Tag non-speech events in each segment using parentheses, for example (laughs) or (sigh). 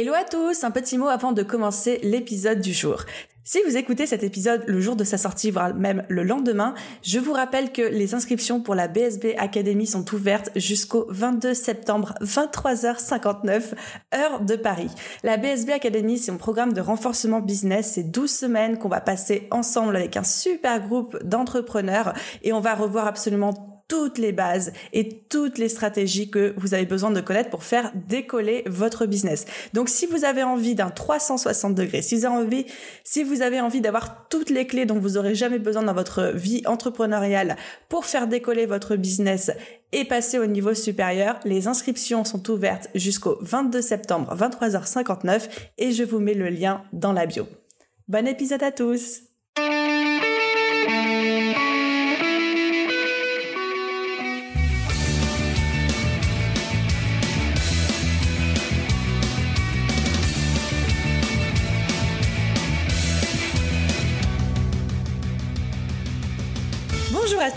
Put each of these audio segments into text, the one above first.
Hello à tous, un petit mot avant de commencer l'épisode du jour. Si vous écoutez cet épisode le jour de sa sortie, voire même le lendemain, je vous rappelle que les inscriptions pour la BSB Academy sont ouvertes jusqu'au 22 septembre, 23h59, heure de Paris. La BSB Academy, c'est un programme de renforcement business. C'est 12 semaines qu'on va passer ensemble avec un super groupe d'entrepreneurs et on va revoir absolument toutes les bases et toutes les stratégies que vous avez besoin de connaître pour faire décoller votre business. Donc si vous avez envie d'un 360 degrés, si vous avez envie, si vous avez envie d'avoir toutes les clés dont vous aurez jamais besoin dans votre vie entrepreneuriale pour faire décoller votre business et passer au niveau supérieur, les inscriptions sont ouvertes jusqu'au 22 septembre 23h59 et je vous mets le lien dans la bio. Bon épisode à tous!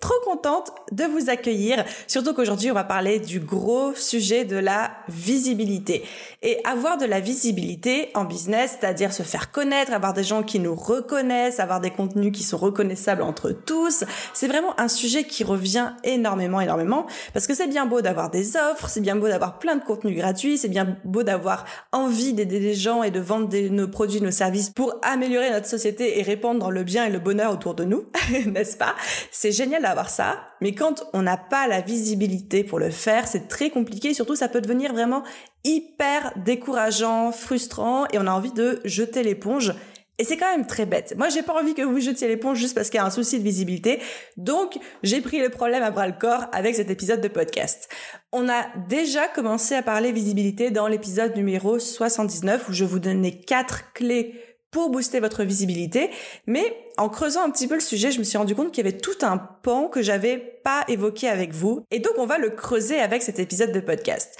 trop contente de vous accueillir, surtout qu'aujourd'hui on va parler du gros sujet de la visibilité. Et avoir de la visibilité en business, c'est-à-dire se faire connaître, avoir des gens qui nous reconnaissent, avoir des contenus qui sont reconnaissables entre tous, c'est vraiment un sujet qui revient énormément, énormément, parce que c'est bien beau d'avoir des offres, c'est bien beau d'avoir plein de contenus gratuits, c'est bien beau d'avoir envie d'aider des gens et de vendre nos produits, nos services pour améliorer notre société et répandre le bien et le bonheur autour de nous, (laughs) n'est-ce pas? C'est génial d'avoir ça, mais quand on n'a pas la visibilité pour le faire, c'est très compliqué, surtout ça peut devenir vraiment hyper décourageant, frustrant et on a envie de jeter l'éponge. Et c'est quand même très bête. Moi, j'ai pas envie que vous jetiez l'éponge juste parce qu'il y a un souci de visibilité. Donc, j'ai pris le problème à bras le corps avec cet épisode de podcast. On a déjà commencé à parler visibilité dans l'épisode numéro 79 où je vous donnais quatre clés pour booster votre visibilité. Mais en creusant un petit peu le sujet, je me suis rendu compte qu'il y avait tout un pan que j'avais pas évoqué avec vous. Et donc, on va le creuser avec cet épisode de podcast.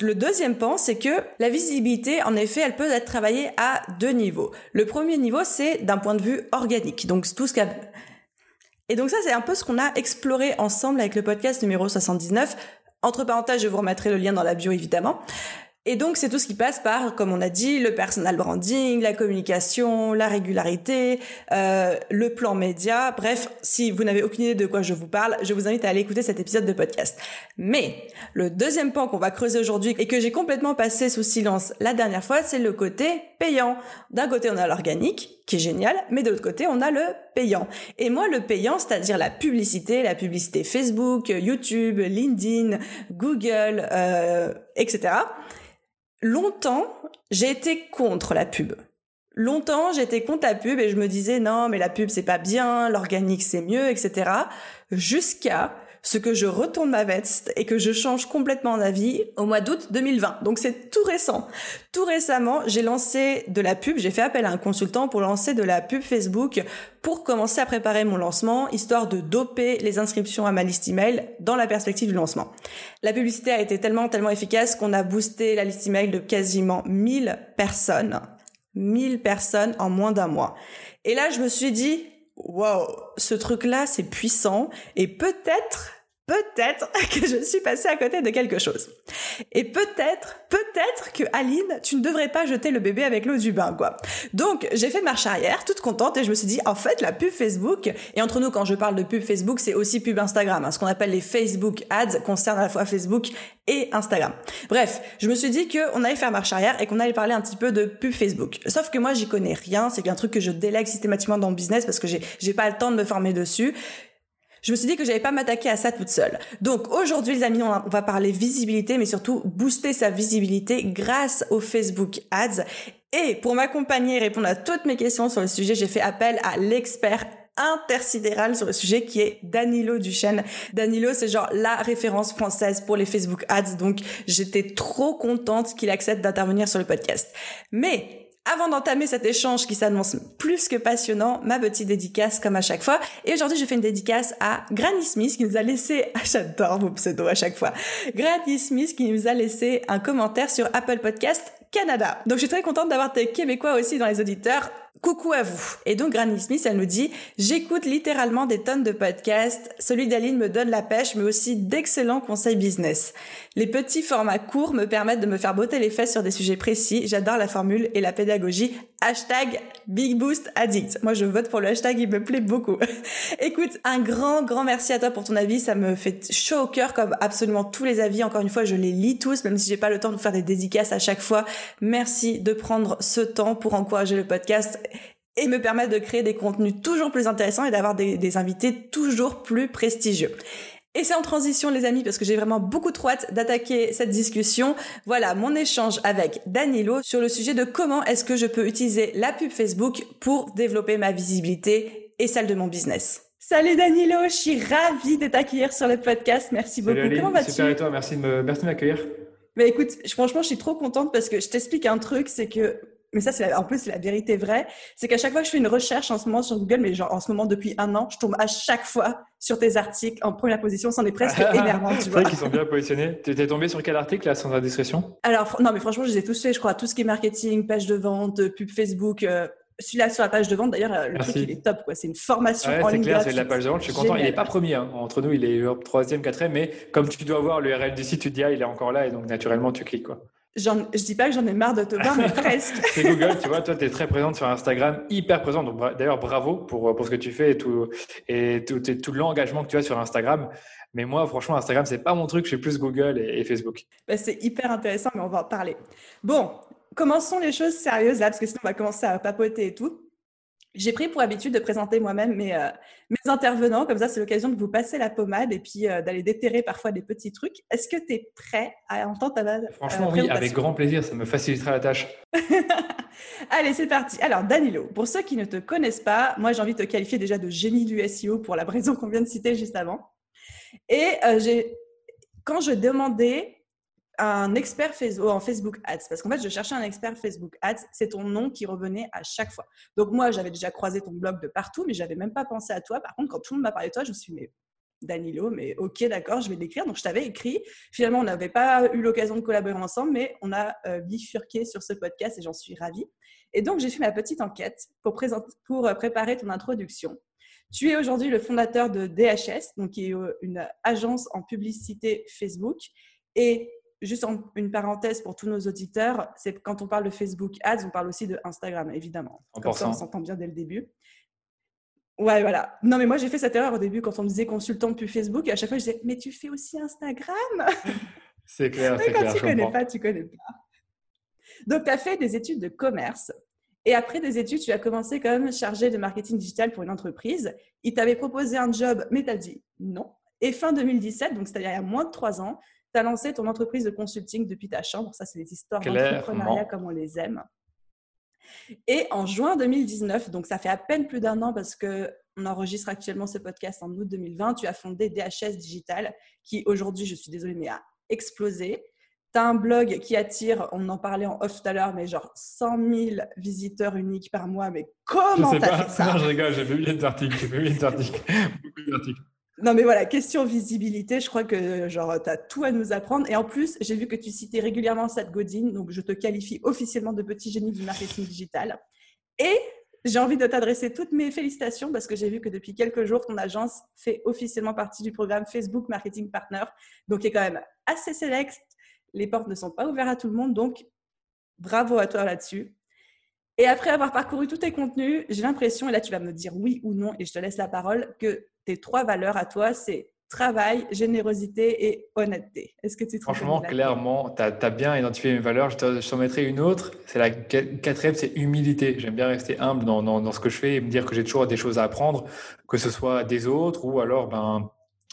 Le deuxième pan, c'est que la visibilité, en effet, elle peut être travaillée à deux niveaux. Le premier niveau, c'est d'un point de vue organique. Donc, tout ce qu'a... Et donc ça, c'est un peu ce qu'on a exploré ensemble avec le podcast numéro 79. Entre parenthèses, je vous remettrai le lien dans la bio, évidemment. Et donc, c'est tout ce qui passe par, comme on a dit, le personal branding, la communication, la régularité, euh, le plan média. Bref, si vous n'avez aucune idée de quoi je vous parle, je vous invite à aller écouter cet épisode de podcast. Mais le deuxième point qu'on va creuser aujourd'hui et que j'ai complètement passé sous silence la dernière fois, c'est le côté payant. D'un côté, on a l'organique, qui est génial, mais de l'autre côté, on a le payant. Et moi, le payant, c'est-à-dire la publicité, la publicité Facebook, YouTube, LinkedIn, Google, euh, etc longtemps, j'ai été contre la pub. Longtemps, j'étais contre la pub et je me disais non, mais la pub c'est pas bien, l'organique c'est mieux, etc. Jusqu'à ce que je retourne ma veste et que je change complètement d'avis au mois d'août 2020. Donc c'est tout récent. Tout récemment, j'ai lancé de la pub, j'ai fait appel à un consultant pour lancer de la pub Facebook pour commencer à préparer mon lancement, histoire de doper les inscriptions à ma liste email dans la perspective du lancement. La publicité a été tellement, tellement efficace qu'on a boosté la liste email de quasiment 1000 personnes. 1000 personnes en moins d'un mois. Et là, je me suis dit, wow, ce truc-là, c'est puissant. Et peut-être peut-être (laughs) que je suis passée à côté de quelque chose. Et peut-être, peut-être que Aline, tu ne devrais pas jeter le bébé avec l'eau du bain, quoi. Donc, j'ai fait marche arrière, toute contente, et je me suis dit, en fait, la pub Facebook, et entre nous, quand je parle de pub Facebook, c'est aussi pub Instagram. Hein, ce qu'on appelle les Facebook Ads concerne à la fois Facebook et Instagram. Bref, je me suis dit qu'on allait faire marche arrière et qu'on allait parler un petit peu de pub Facebook. Sauf que moi, j'y connais rien, c'est un truc que je délègue systématiquement dans le business parce que j'ai, pas le temps de me former dessus je me suis dit que j'allais pas m'attaquer à ça toute seule. Donc aujourd'hui les amis, on va parler visibilité, mais surtout booster sa visibilité grâce au Facebook Ads. Et pour m'accompagner et répondre à toutes mes questions sur le sujet, j'ai fait appel à l'expert intersidéral sur le sujet qui est Danilo Duchesne. Danilo, c'est genre la référence française pour les Facebook Ads, donc j'étais trop contente qu'il accepte d'intervenir sur le podcast. Mais avant d'entamer cet échange qui s'annonce plus que passionnant, ma petite dédicace comme à chaque fois. Et aujourd'hui, je fais une dédicace à Granny Smith qui nous a laissé, (laughs) ah, j'adore vos pseudos à chaque fois, Granny Smith qui nous a laissé un commentaire sur Apple Podcast Canada. Donc je suis très contente d'avoir des Québécois aussi dans les auditeurs. Coucou à vous. Et donc Granny Smith, elle nous dit J'écoute littéralement des tonnes de podcasts. Celui d'Aline me donne la pêche, mais aussi d'excellents conseils business. Les petits formats courts me permettent de me faire botter les fesses sur des sujets précis. J'adore la formule et la pédagogie. Hashtag Big Boost Addict. Moi, je vote pour le hashtag, il me plaît beaucoup. (laughs) Écoute, un grand, grand merci à toi pour ton avis. Ça me fait chaud au cœur comme absolument tous les avis. Encore une fois, je les lis tous, même si j'ai pas le temps de vous faire des dédicaces à chaque fois. Merci de prendre ce temps pour encourager le podcast et me permettre de créer des contenus toujours plus intéressants et d'avoir des, invités toujours plus prestigieux. Et c'est en transition les amis parce que j'ai vraiment beaucoup trop hâte d'attaquer cette discussion. Voilà mon échange avec Danilo sur le sujet de comment est-ce que je peux utiliser la pub Facebook pour développer ma visibilité et celle de mon business. Salut Danilo, je suis ravie de t'accueillir sur le podcast. Merci beaucoup. comment vas-tu Super et toi, merci de merci de m'accueillir. Mais écoute, franchement, je suis trop contente parce que je t'explique un truc, c'est que mais ça, c'est en plus, c'est la vérité vraie, c'est qu'à chaque fois que je fais une recherche en ce moment sur Google, mais genre en ce moment depuis un an, je tombe à chaque fois sur tes articles en première position, c'en est presque (laughs) énervant, tu vois. C'est qu'ils sont bien positionnés. Tu étais tombé sur quel article, là, sans indiscrétion? Alors, non, mais franchement, je les ai tous faits, je crois, tout ce qui est marketing, page de vente, pub Facebook, euh, celui-là sur la page de vente, d'ailleurs, euh, le truc, il est top. Quoi. C'est une formation en ligne. C'est clair, c'est la page de vente. Je suis content. Il n'est pas premier. Hein. Entre nous, il est troisième, quatrième. Mais comme tu dois voir l'URL du site, tu te dis, ah, il est encore là. Et donc, naturellement, tu cliques. Quoi je dis pas que j'en ai marre de te voir, mais (laughs) presque. c'est Google, tu vois, toi, tu es très présente sur Instagram, hyper présente. Donc, d'ailleurs, bravo pour, pour ce que tu fais et tout, et tout, tout l'engagement que tu as sur Instagram. Mais moi, franchement, Instagram, c'est pas mon truc. Je suis plus Google et, Facebook. Bah, c'est hyper intéressant, mais on va en parler. Bon, commençons les choses sérieuses là, parce que sinon, on va commencer à papoter et tout. J'ai pris pour habitude de présenter moi-même mes, euh, mes intervenants, comme ça c'est l'occasion de vous passer la pommade et puis euh, d'aller déterrer parfois des petits trucs. Est-ce que tu es prêt à entendre ta euh, Franchement oui, avec grand plaisir, ça me facilitera la tâche. (laughs) Allez, c'est parti. Alors Danilo, pour ceux qui ne te connaissent pas, moi j'ai envie de te qualifier déjà de génie du SEO pour la (laughs) raison qu'on vient de citer juste avant. Et j'ai quand je demandais un expert Facebook, en Facebook Ads. Parce qu'en fait, je cherchais un expert Facebook Ads. C'est ton nom qui revenait à chaque fois. Donc, moi, j'avais déjà croisé ton blog de partout, mais j'avais même pas pensé à toi. Par contre, quand tout le monde m'a parlé de toi, je me suis dit, mais Danilo, mais ok, d'accord, je vais l'écrire. Donc, je t'avais écrit. Finalement, on n'avait pas eu l'occasion de collaborer ensemble, mais on a euh, bifurqué sur ce podcast et j'en suis ravie. Et donc, j'ai fait ma petite enquête pour, présenter, pour euh, préparer ton introduction. Tu es aujourd'hui le fondateur de DHS, donc qui est euh, une agence en publicité Facebook. Et juste une parenthèse pour tous nos auditeurs, c'est quand on parle de Facebook Ads, on parle aussi de Instagram, évidemment. Comme ça, on s'entend bien dès le début. Ouais, voilà. Non, mais moi, j'ai fait cette erreur au début quand on me disait consultant depuis Facebook. Et à chaque fois, je disais, mais tu fais aussi Instagram? (laughs) C'est clair, c'est clair. Quand tu connais pas, tu connais pas. Donc, tu as fait des études de commerce. Et après des études, tu as commencé comme chargé de marketing digital pour une entreprise. Il t'avait proposé un job, mais tu as dit non. Et fin 2017, donc c'est-à-dire il y a moins de trois ans, tu as lancé ton entreprise de consulting depuis ta chambre. Ça, c'est des histoires d'entrepreneuriat comme on les aime. Et en juin 2019, donc ça fait à peine plus d'un an parce que on enregistre actuellement ce podcast en août 2020, tu as fondé DHS Digital qui aujourd'hui, je suis désolée, mais a explosé. Tu as un blog qui attire, on en parlait en off tout à l'heure, mais genre 100 000 visiteurs uniques par mois. Mais comment tu as fait ça? Non, je rigole, j'ai vu des articles, j'ai vu des articles, beaucoup d'articles. (laughs) Non, mais voilà, question visibilité, je crois que genre, tu as tout à nous apprendre. Et en plus, j'ai vu que tu citais régulièrement Seth Godin, donc je te qualifie officiellement de petit génie du marketing digital. Et j'ai envie de t'adresser toutes mes félicitations parce que j'ai vu que depuis quelques jours, ton agence fait officiellement partie du programme Facebook Marketing Partner, donc qui est quand même assez select. Les portes ne sont pas ouvertes à tout le monde, donc bravo à toi là-dessus. Et après avoir parcouru tous tes contenus, j'ai l'impression, et là tu vas me dire oui ou non, et je te laisse la parole, que tes trois valeurs à toi, c'est travail, générosité et honnêteté. Est-ce que tu te Franchement, clairement, tu as, bien identifié mes valeurs. Je t'en mettrai une autre. C'est la quatrième, c'est humilité. J'aime bien rester humble dans, dans, ce que je fais et me dire que j'ai toujours des choses à apprendre, que ce soit des autres ou alors ben,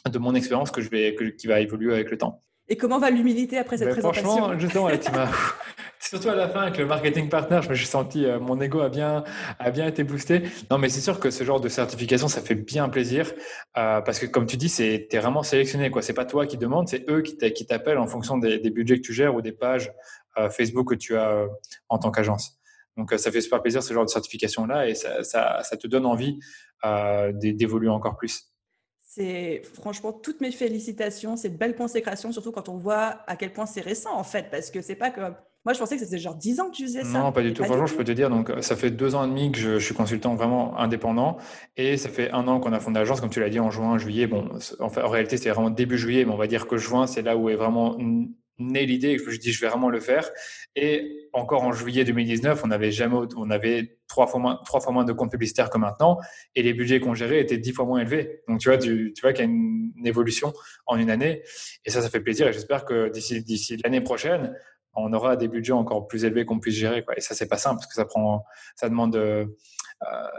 de mon expérience que je vais, qui va évoluer avec le temps. Et comment va l'humilité après cette ben, présentation? Franchement, justement, tu m'as (laughs) surtout à la fin avec le marketing partner, je me suis senti euh, mon ego a bien a bien été boosté. Non, mais c'est sûr que ce genre de certification, ça fait bien plaisir euh, parce que comme tu dis, c'est es vraiment sélectionné quoi. C'est pas toi qui demande, c'est eux qui t'appellent en fonction des, budgets que tu gères ou des pages euh, Facebook que tu as en tant qu'agence. Donc, ça fait super plaisir ce genre de certification-là et ça, ça, te donne envie d'évoluer encore plus. C'est franchement toutes mes félicitations, c'est belle consécration, surtout quand on voit à quel point c'est récent en fait, parce que c'est pas comme moi, je pensais que c'était genre 10 ans que tu faisais ça. Non, pas du tout. Franchement, je peux te dire, donc, ça fait deux ans et demi que je, suis consultant vraiment indépendant. Et ça fait un an qu'on a fondé l'agence, comme tu l'as dit, en juin, juillet. Bon, en, fait, en réalité, c'est vraiment début juillet, mais on va dire que juin, c'est là où est vraiment née l'idée et que je dis, je vais vraiment le faire. Et encore en juillet 2019, on avait jamais, on avait trois fois moins, trois fois moins de comptes publicitaires que maintenant. Et les budgets qu'on gérait étaient dix fois moins élevés. Donc, tu vois, tu, tu vois qu'il y a une, une, évolution en une année. Et ça, ça fait plaisir. Et j'espère que d'ici, d'ici l'année prochaine, on aura des budgets encore plus élevés qu'on puisse gérer. Et ça, c'est pas simple parce que ça prend, ça demande de,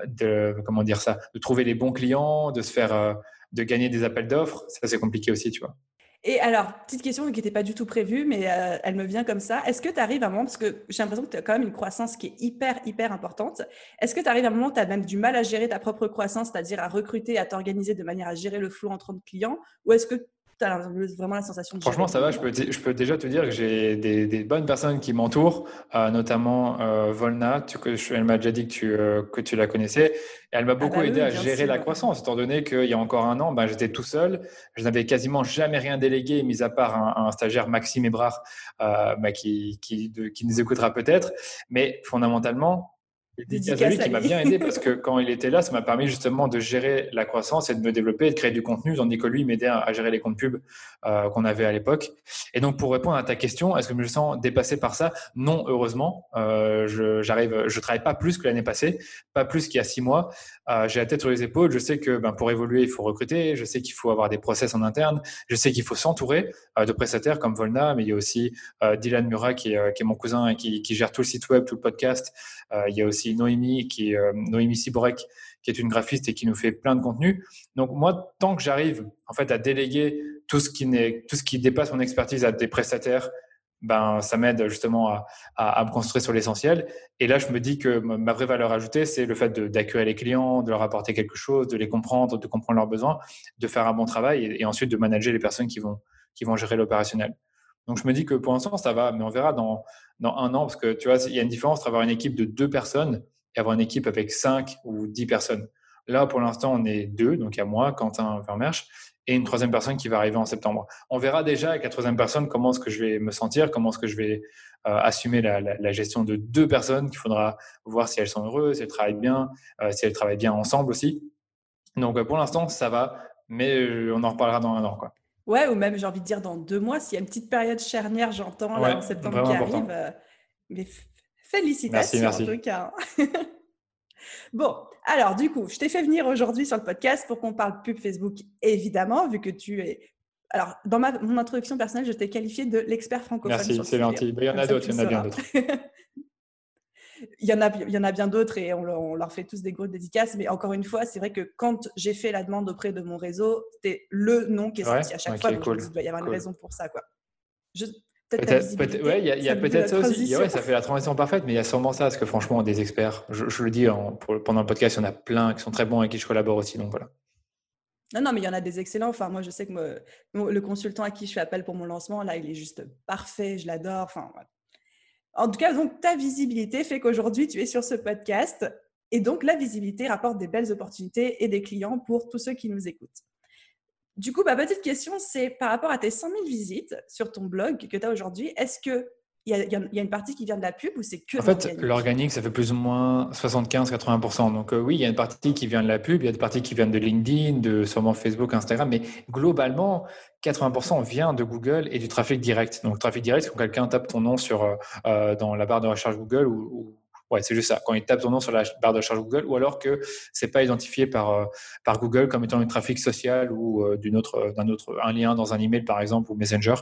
de, comment dire ça, de trouver les bons clients, de se faire, euh, de gagner des appels d'offres. Ça, c'est compliqué aussi, tu vois. Et alors, petite question qui n'était pas du tout prévue, mais euh, elle me vient comme ça. Est-ce que tu arrives à un moment, parce que j'ai l'impression que tu as quand même une croissance qui est hyper, hyper importante, est-ce que tu arrives à un moment où tu as même du mal à gérer ta propre croissance, c'est-à-dire à recruter, à t'organiser de manière à gérer le flou entre clients, ou est-ce que tu as vraiment la sensation de Franchement, ça va. Je peux, je peux déjà te dire que j'ai des, bonnes personnes qui m'entourent, euh, notamment euh, Volna. Tu, elle m'a déjà dit que tu, euh, que tu la connaissais. Et elle m'a ah beaucoup bah aidé à gérer la croissance, étant donné qu'il y a encore un an, bah, j'étais tout seul. Je n'avais quasiment jamais rien délégué, mis à part un, stagiaire, Maxime Ebrard, bah, qui, qui, qui nous écoutera peut-être. Mais fondamentalement, Dédicace à lui qui m'a bien aidé parce que (laughs) quand il était là, ça m'a permis justement de gérer la croissance et de me développer et de créer du contenu, tandis que lui m'aidait à, gérer les comptes pubs euh, qu'on avait à l'époque. Et donc, pour répondre à ta question, est-ce que je me sens dépassé par ça? Non, heureusement. Euh, je j'arrive, je travaille pas plus que l'année passée, pas plus qu'il y a six mois. Euh, j'ai la tête sur les épaules. Je sais que ben, pour évoluer, il faut recruter. Je sais qu'il faut avoir des process en interne. Je sais qu'il faut s'entourer euh, de prestataires comme Volna, mais il y a aussi Dylan Murat qui est, qui est, mon cousin et qui, qui, gère tout le site web, tout le podcast. il y a aussi Noémie, qui est, Noémie Siborek, qui est une graphiste et qui nous fait plein de contenu. Donc moi, tant que j'arrive en fait à déléguer tout ce qui n'est, tout ce qui dépasse mon expertise à des prestataires, ben ça m'aide justement à, à, à, me construire sur l'essentiel. Et là, je me dis que ma vraie valeur ajoutée, c'est le fait d'accueillir les clients, de leur apporter quelque chose, de les comprendre, de comprendre leurs besoins, de faire un bon travail et, et ensuite de manager les personnes qui vont qui vont gérer l'opérationnel. Donc je me dis que pour l'instant ça va, mais on verra dans dans un an parce que tu vois il y a une différence entre avoir une équipe de deux personnes et avoir une équipe avec cinq ou dix personnes. Là, pour l'instant, on est deux, donc il y a moi, Quentin Vermersch, et une troisième personne qui va arriver en septembre. On verra déjà avec la troisième personne comment est-ce que je vais me sentir, comment est-ce que je vais euh, assumer la, gestion de deux personnes qu'il faudra voir si elles sont heureuses, si elles travaillent bien, euh, si elles travaillent bien ensemble aussi. Donc euh, pour l'instant, ça va, mais on en reparlera dans un an. Quoi. Ouais, ou même j'ai envie de dire dans deux mois, s'il y a une petite période charnière, j'entends ouais, là en septembre qui important. arrive. Euh, mais félicitations merci, merci. en tout cas. (laughs) Bon, alors du coup, je t'ai fait venir aujourd'hui sur le podcast pour qu'on parle pub Facebook, évidemment, vu que tu es. Alors, dans ma, mon introduction personnelle, je t'ai qualifié de l'expert francophone. Merci, c'est gentil. Il y en a d'autres, il y en a bien d'autres. (laughs) il, y en a, il y en a bien d'autres et on, on, leur fait tous des grosses dédicaces. Mais encore une fois, c'est vrai que quand j'ai fait la demande auprès de mon réseau, c'était le nom qui est sorti ouais à chaque okay, fois. Donc, cool. je me dis, il doit y avoir cool. une raison pour ça. Quoi. Peut-être ouais, il y a, y a peut-être ça aussi. Ouais, ça fait la transition parfaite, mais il y a sûrement ça, parce que franchement, des experts, je, je le dis en, pour, pendant le podcast, il y en a plein qui sont très bons et qui je collabore aussi. Donc voilà. Non, non, mais il y en a des excellents. Enfin, moi, je sais que me, le consultant à qui je fais appel pour mon lancement, là, il est juste parfait, je l'adore. Enfin. En tout cas, donc, ta visibilité fait qu'aujourd'hui, tu es sur ce podcast. Et donc, la visibilité rapporte des belles opportunités et des clients pour tous ceux qui nous écoutent. Du coup, ma petite question, c'est par rapport à tes 100 000 visites sur ton blog que tu as aujourd'hui, est-ce que il y, a, y, a une partie qui vient de la pub ou c'est que En fait, l'organique, ça fait plus ou moins 75-80%. Donc euh, oui, il y a une partie qui vient de la pub, il y a des parties qui viennent de LinkedIn, de sûrement Facebook, Instagram, mais globalement, 80% vient de Google et du trafic direct. Donc trafic direct, c'est quand quelqu'un tape ton nom sur, euh, dans la barre de recherche Google ou, ou Ouais, c'est juste ça. Quand il tape ton nom sur la barre de recherche Google, ou alors que c'est pas identifié par euh, par Google comme étant du trafic social ou euh, d'une autre euh, d'un autre un lien dans un email par exemple ou Messenger.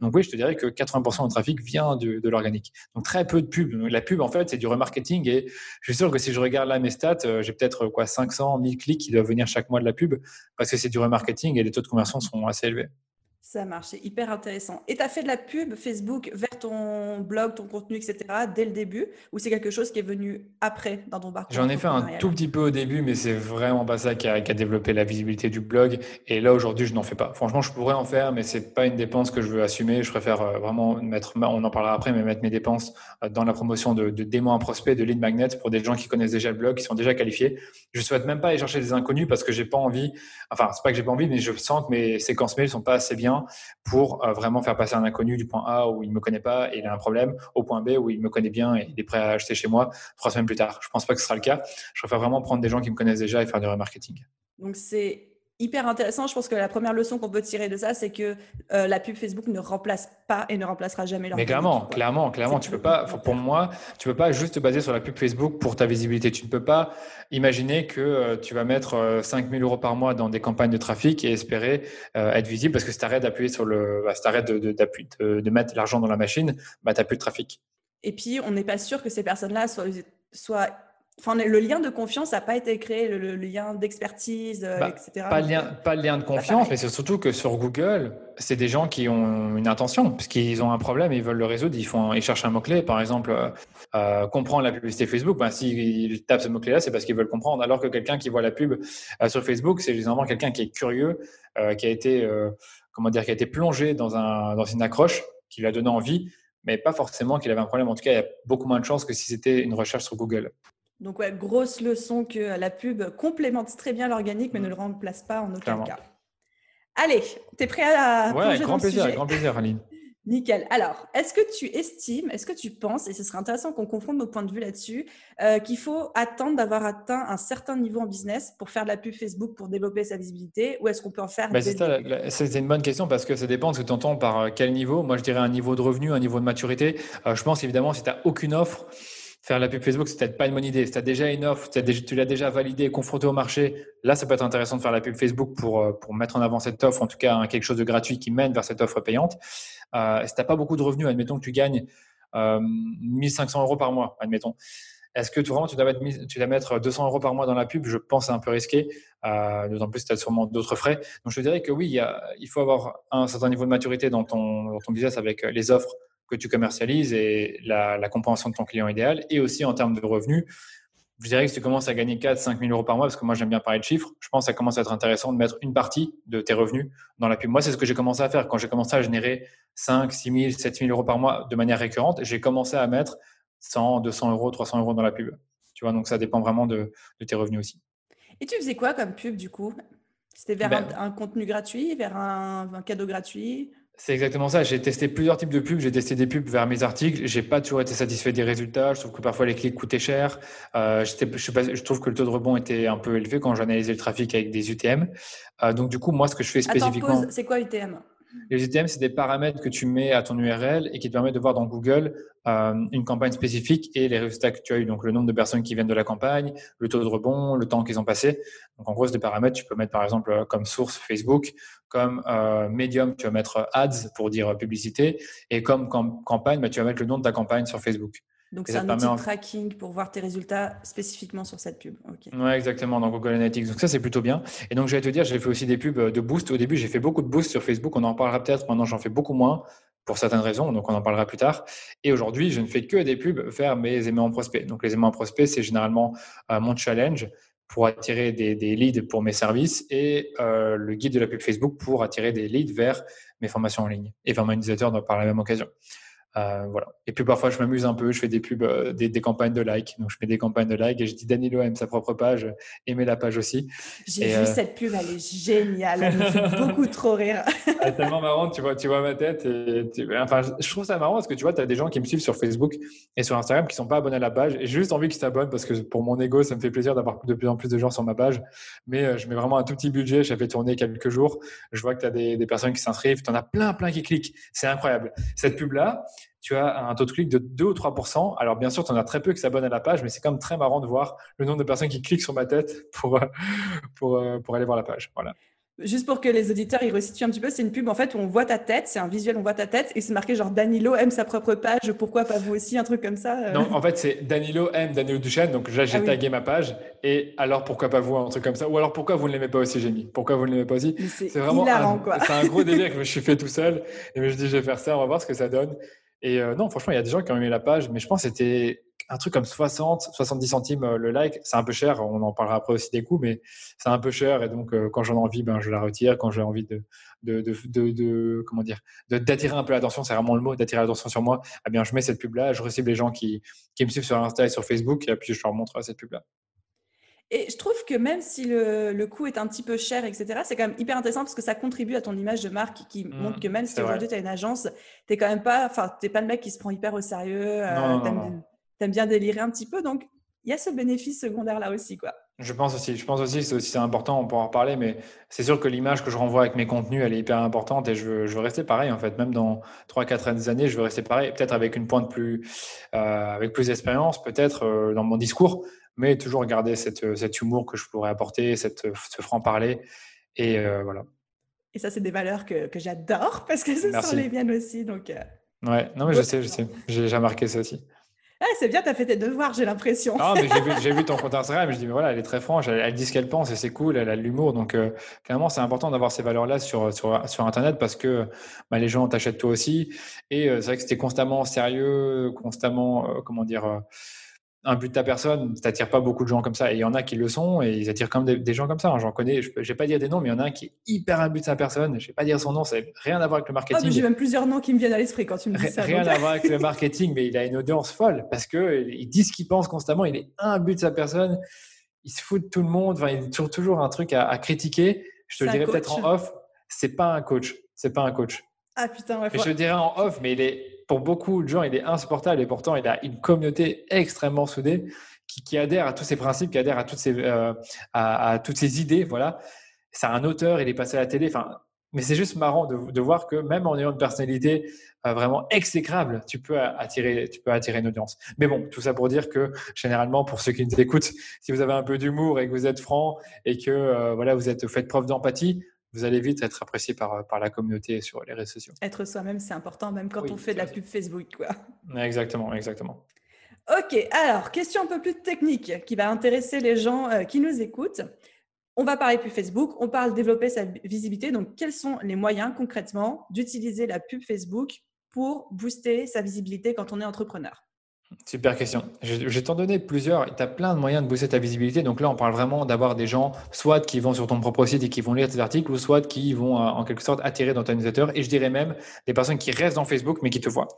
Donc oui, je te dirais que 80% du trafic vient de, de l'organique. Donc très peu de pub. La pub en fait c'est du remarketing et je suis sûr que si je regarde là mes stats, j'ai peut-être quoi 500 1000 clics qui doivent venir chaque mois de la pub parce que c'est du remarketing et les taux de conversion sont assez élevés. Ça marche, c'est hyper intéressant. Et tu as fait de la pub Facebook vers ton blog, ton contenu, etc. dès le début ou c'est quelque chose qui est venu après dans ton parcours J'en ai fait un tout petit peu au début, mais c'est vraiment pas ça qui a, développé la visibilité du blog. Et là, aujourd'hui, je n'en fais pas. Franchement, je pourrais en faire, mais c'est pas une dépense que je veux assumer. Je préfère euh, vraiment mettre, on en parlera après, mais mettre mes dépenses euh, dans la promotion de, de démos à prospect, de lead magnet pour des gens qui connaissent déjà le blog, qui sont déjà qualifiés. Je souhaite même pas aller chercher des inconnus parce que j'ai pas envie, enfin, c'est pas que j'ai pas envie, mais je sens que mes séquences mails sont pas assez bien pour euh, vraiment faire passer un inconnu du point A où il me connaît pas et il a un problème au point B où il me connaît bien et il est prêt à acheter chez moi trois semaines plus tard. Je pense pas que ce sera le cas. Je préfère vraiment prendre des gens qui me connaissent déjà et faire du remarketing. Donc c'est hyper intéressant. Je pense que la première leçon qu'on peut tirer de ça, c'est que euh, la pub Facebook ne remplace pas et ne remplacera jamais Mais clairement, clairement, clairement, tu peux pas. Pour moi, tu peux pas juste te baser sur la pub Facebook pour ta visibilité. Tu ne peux pas imaginer que euh, tu vas mettre 5000 euh, euros par mois dans des campagnes de trafic et espérer être visible parce que si tu arrêtes d'appuyer sur le, bah, si arrêtes de, de, de, mettre l'argent dans la machine, bah, tu n'as plus de trafic. Et puis, on n'est pas sûr que ces personnes-là soient, soient Enfin, le lien de confiance n'a pas été créé, le, lien d'expertise, euh, bah, etc. Pas, lien, pas le lien de confiance, mais c'est surtout que sur Google, c'est des gens qui ont une intention, parce qu'ils ont un problème, ils veulent le résoudre, ils, font, ils cherchent un mot-clé, par exemple, euh, euh, comprendre la publicité Facebook. Ben, S'ils tapent ce mot-clé-là, c'est parce qu'ils veulent comprendre. Alors que quelqu'un qui voit la pub sur Facebook, c'est généralement quelqu'un qui est curieux, qui a été, comment dire, qui a été plongé dans, un, dans une accroche, qui lui a donné envie, mais pas forcément qu'il avait un problème. En tout cas, il y a beaucoup moins de chances que si c'était une recherche sur Google. Donc, ouais, grosse leçon que la pub complémente très bien l'organique, mais ne le remplace pas en aucun cas. Allez, tu es prêt à. Ouais, grand plaisir, grand plaisir, Aline. (laughs) Nickel. Alors, est-ce que tu estimes, est-ce que tu penses, et ce serait intéressant qu'on confronte nos points de vue là-dessus, euh, qu'il faut attendre d'avoir atteint un certain niveau en business pour faire de la pub Facebook, pour développer sa visibilité, ou est-ce qu'on peut en faire bah, C'est une bonne question parce que ça dépend de ce que tu entends par euh, quel niveau. Moi, je dirais un niveau de revenu, un niveau de maturité. Euh, je pense évidemment, si tu n'as aucune offre, faire la pub Facebook, c'est peut-être pas une bonne idée. Si tu as déjà une offre, tu l'as déjà validée, confrontée au marché, là, ça peut être intéressant de faire la pub Facebook pour, euh, pour mettre en avant cette offre, en tout cas quelque chose de gratuit qui mène vers cette offre payante. Euh, si tu n'as pas beaucoup de revenus, admettons que tu gagnes euh, 1500 euros par mois, admettons. Est-ce que tu, vraiment tu dois, mettre, mettre 200 euros par mois dans la pub? Je pense c'est un peu risqué, euh, d'autant plus que tu as sûrement d'autres frais. Donc je dirais que oui, il, il, faut avoir un certain niveau de maturité dans ton, dans ton business avec les offres que tu commercialises et la, compréhension de ton client idéal. Et aussi en termes de revenus, je dirais que si tu commences à gagner 4 5 000 euros par mois, parce que moi j'aime bien parler de chiffres, je pense que ça commence à être intéressant de mettre une partie de tes revenus dans la pub. Moi, c'est ce que j'ai commencé à faire. Quand j'ai commencé à générer 5, 6 000, 7 000 euros par mois de manière récurrente, j'ai commencé à mettre 100, 200 euros, 300 euros dans la pub. Tu vois, donc ça dépend vraiment de, tes revenus aussi. Et tu faisais quoi comme pub du coup? C'était vers ben un, contenu gratuit, vers un cadeau gratuit? C'est exactement ça. J'ai testé plusieurs types de pubs. J'ai testé des pubs vers mes articles. J'ai pas toujours été satisfait des résultats. Je trouve que parfois les clics coûtaient cher. Euh, je, pas, je, trouve que le taux de rebond était un peu élevé quand j'analysais le trafic avec des UTM. Euh, donc du coup, moi, ce que je fais spécifiquement. C'est quoi UTM les UTM, c'est des paramètres que tu mets à ton URL et qui te permettent de voir dans Google euh, une campagne spécifique et les résultats que tu as eu. Donc, le nombre de personnes qui viennent de la campagne, le taux de rebond, le temps qu'ils ont passé. Donc, en gros, c'est des paramètres. Tu peux mettre, par exemple, euh, comme source Facebook, comme euh, médium, tu vas mettre ads pour dire publicité. Et comme campagne, bah, tu vas mettre le nom de ta campagne sur Facebook. Donc, c'est un outil de tracking pour voir tes résultats spécifiquement sur cette pub. Oui, exactement, dans Google Analytics. Donc, ça, c'est plutôt bien. Et donc, je vais te dire, j'ai fait aussi des pubs de boost. Au début, j'ai fait beaucoup de boost sur Facebook. On en parlera peut-être. Maintenant, j'en fais beaucoup moins pour certaines raisons. Donc, on en parlera plus tard. Et aujourd'hui, je ne fais que des pubs vers mes aimants prospects. Donc, les aimants prospects, c'est généralement euh, mon challenge pour attirer des, leads pour mes services et euh, le guide de la pub Facebook pour attirer des leads vers mes formations en ligne et vers mon utilisateur par la même occasion. Euh, voilà. Et puis parfois, je m'amuse un peu, je fais des pubs, euh, des, campagnes de like. Donc, je mets des campagnes de like et je dis Danilo aime sa propre page, aimez la page aussi. J'ai vu euh, cette pub, elle est géniale, elle me fait (laughs) beaucoup trop rire. elle est tellement marrante, tu vois, tu vois ma tête. Et Enfin, je trouve ça marrant parce que tu vois, tu as des gens qui me suivent sur Facebook et sur Instagram qui sont pas abonnés à la page et j'ai juste envie qu'ils s'abonnent parce que pour mon ego, ça me fait plaisir d'avoir de plus en plus de gens sur ma page. Mais je mets vraiment un tout petit budget, j'ai fait tourner quelques jours. Je vois que tu as des, des personnes qui s'inscrivent, tu en as plein, plein qui cliquent. C'est incroyable. Cette pub-là, tu as un taux de clic de 2 ou 3 Alors, bien sûr, tu en as très peu qui s'abonnent à la page, mais c'est quand même très marrant de voir le nombre de personnes qui cliquent sur ma tête pour, pour, pour aller voir la page. Voilà. Juste pour que les auditeurs ils resituent un petit peu, c'est une pub en fait où on voit ta tête, c'est un visuel, on voit ta tête et c'est marqué genre Danilo aime sa propre page, pourquoi pas vous aussi, un truc comme ça. Euh. Non, en fait c'est Danilo aime Danilo Duchesne, donc là j'ai ah tagué ma page et alors pourquoi pas vous, un truc comme ça, ou alors pourquoi vous ne l'aimez pas aussi, j'ai mis, pourquoi vous ne l'aimez pas aussi? C'est vraiment hilarant, un, C'est un gros (laughs) délire que je me suis fait tout seul et je me dis je vais faire ça, on va voir ce que ça donne. Et euh, non, franchement, il y a des gens qui ont aimé la page, mais je pense que c'était un truc comme 60, 70 centimes euh, le like. C'est un peu cher, on en parlera après aussi des coûts, mais c'est un peu cher. Et donc, euh, quand j'en ai envie, ben, je la retire. Quand j'ai envie de, de, de, de, comment dire, d'attirer un peu l'attention, c'est vraiment le mot, d'attirer l'attention sur moi, eh bien, je mets cette pub-là, je recible les gens qui, qui me suivent sur Insta et sur Facebook, et puis je leur montre cette pub-là. Et je trouve que même si le, le, coût est un petit peu cher, etc., c'est quand même hyper intéressant parce que ça contribue à ton image de marque qui mmh, montre que même si aujourd'hui tu as une agence, tu quand même pas, enfin, t'es pas le mec qui se prend hyper au sérieux, euh, t'aimes bien délirer un petit peu. Donc, il y a ce bénéfice secondaire là aussi, quoi. Je pense aussi, je pense aussi, c'est aussi important, on pourra en reparler, mais c'est sûr que l'image que je renvoie avec mes contenus, elle est hyper importante et je veux, je veux rester pareil en fait. Même dans 3-4 années, je veux rester pareil, peut-être avec une pointe plus, euh, avec plus d'expérience, peut-être euh, dans mon discours, mais toujours garder cette, euh, cet humour que je pourrais apporter, cette, euh, ce franc-parler. Et euh, voilà. Et ça, c'est des valeurs que, que j'adore (laughs) parce que ce sont les miennes aussi. Donc, Ouais, non, mais je sais, je sais. J'ai déjà marqué ça aussi. Ah, c'est bien, tu as fait tes devoirs, j'ai l'impression. Ah, mais (laughs) j'ai vu, ton compte Instagram, je dis, mais voilà, elle est très franche, elle, dit ce qu'elle pense et c'est cool, elle a de l'humour. Donc, clairement, c'est important d'avoir ces valeurs-là sur, sur, sur, Internet parce que bah, les gens t'achètent toi aussi. Et c'est vrai que c'était constamment sérieux, constamment, comment dire, un but de ta personne, tu n'attires pas beaucoup de gens comme ça. Et il y en a qui le sont et ils attirent quand même des, gens comme ça. Hein. J'en connais, je ne vais pas dire des noms, mais il y en a un qui est hyper un but de sa personne. Je ne vais pas dire son nom, ça n'a rien à voir avec le ah, marketing. J'ai même plusieurs noms qui me viennent à l'esprit quand tu me dis ça. Rien à voir avec le marketing, mais il a une audience folle parce qu'il dit ce qu'il pense constamment. Il est un but de sa personne. Il se fout de tout le monde. Enfin, il a toujours, toujours un truc à, critiquer. Je te le dirais peut-être en off. C'est pas un coach. C'est pas un coach. Ah putain, ouais, Je te dirais en off, mais il est pour beaucoup de gens, il est insupportable et pourtant, il a une communauté extrêmement soudée qui, adhère à tous ces principes, qui adhère à toutes ces, euh, à, toutes idées. Voilà. C'est un auteur, il est passé à la télé. Enfin, mais c'est juste marrant de, voir que même en ayant une personnalité euh, vraiment exécrable, tu peux attirer, tu peux attirer une audience. Mais bon, tout ça pour dire que généralement, pour ceux qui nous écoutent, si vous avez un peu d'humour et que vous êtes franc et que euh, voilà, vous êtes faites preuve d'empathie, vous allez vite être apprécié par, par la communauté sur les réseaux sociaux. Être soi-même, c'est important, même quand on fait de la pub Facebook. Quoi. Exactement, exactement. Ok, alors, question un peu plus technique qui va intéresser les gens euh, qui nous écoutent. On va parler pub Facebook, on parle développer sa visibilité. Donc, quels sont les moyens concrètement d'utiliser la pub Facebook pour booster sa visibilité quand on est entrepreneur? Super question. Je, vais t'en donner plusieurs. Tu as plein de moyens de booster ta visibilité. Donc là, on parle vraiment d'avoir des gens, soit qui vont sur ton propre site et qui vont lire tes articles, ou soit qui vont euh, en quelque sorte attirer dans ton newsletter. Et je dirais même des personnes qui restent dans Facebook mais qui te voient.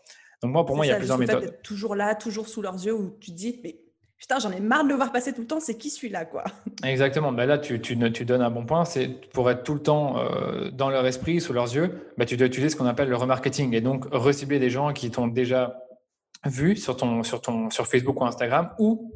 Donc moi, pour moi, il y a plusieurs méthodes. toujours là, toujours sous leurs yeux, où tu te dis, mais putain, j'en ai marre de le voir passer tout le temps, c'est qui celui-là, quoi? (laughs) Exactement. Ben là, tu, tu, tu, donnes un bon point. C'est pour être tout le temps euh, dans leur esprit, sous leurs yeux, ben, tu dois utiliser ce qu'on appelle le remarketing et donc recibler des gens qui t'ont déjà vu sur, ton, sur, ton, sur Facebook ou Instagram ou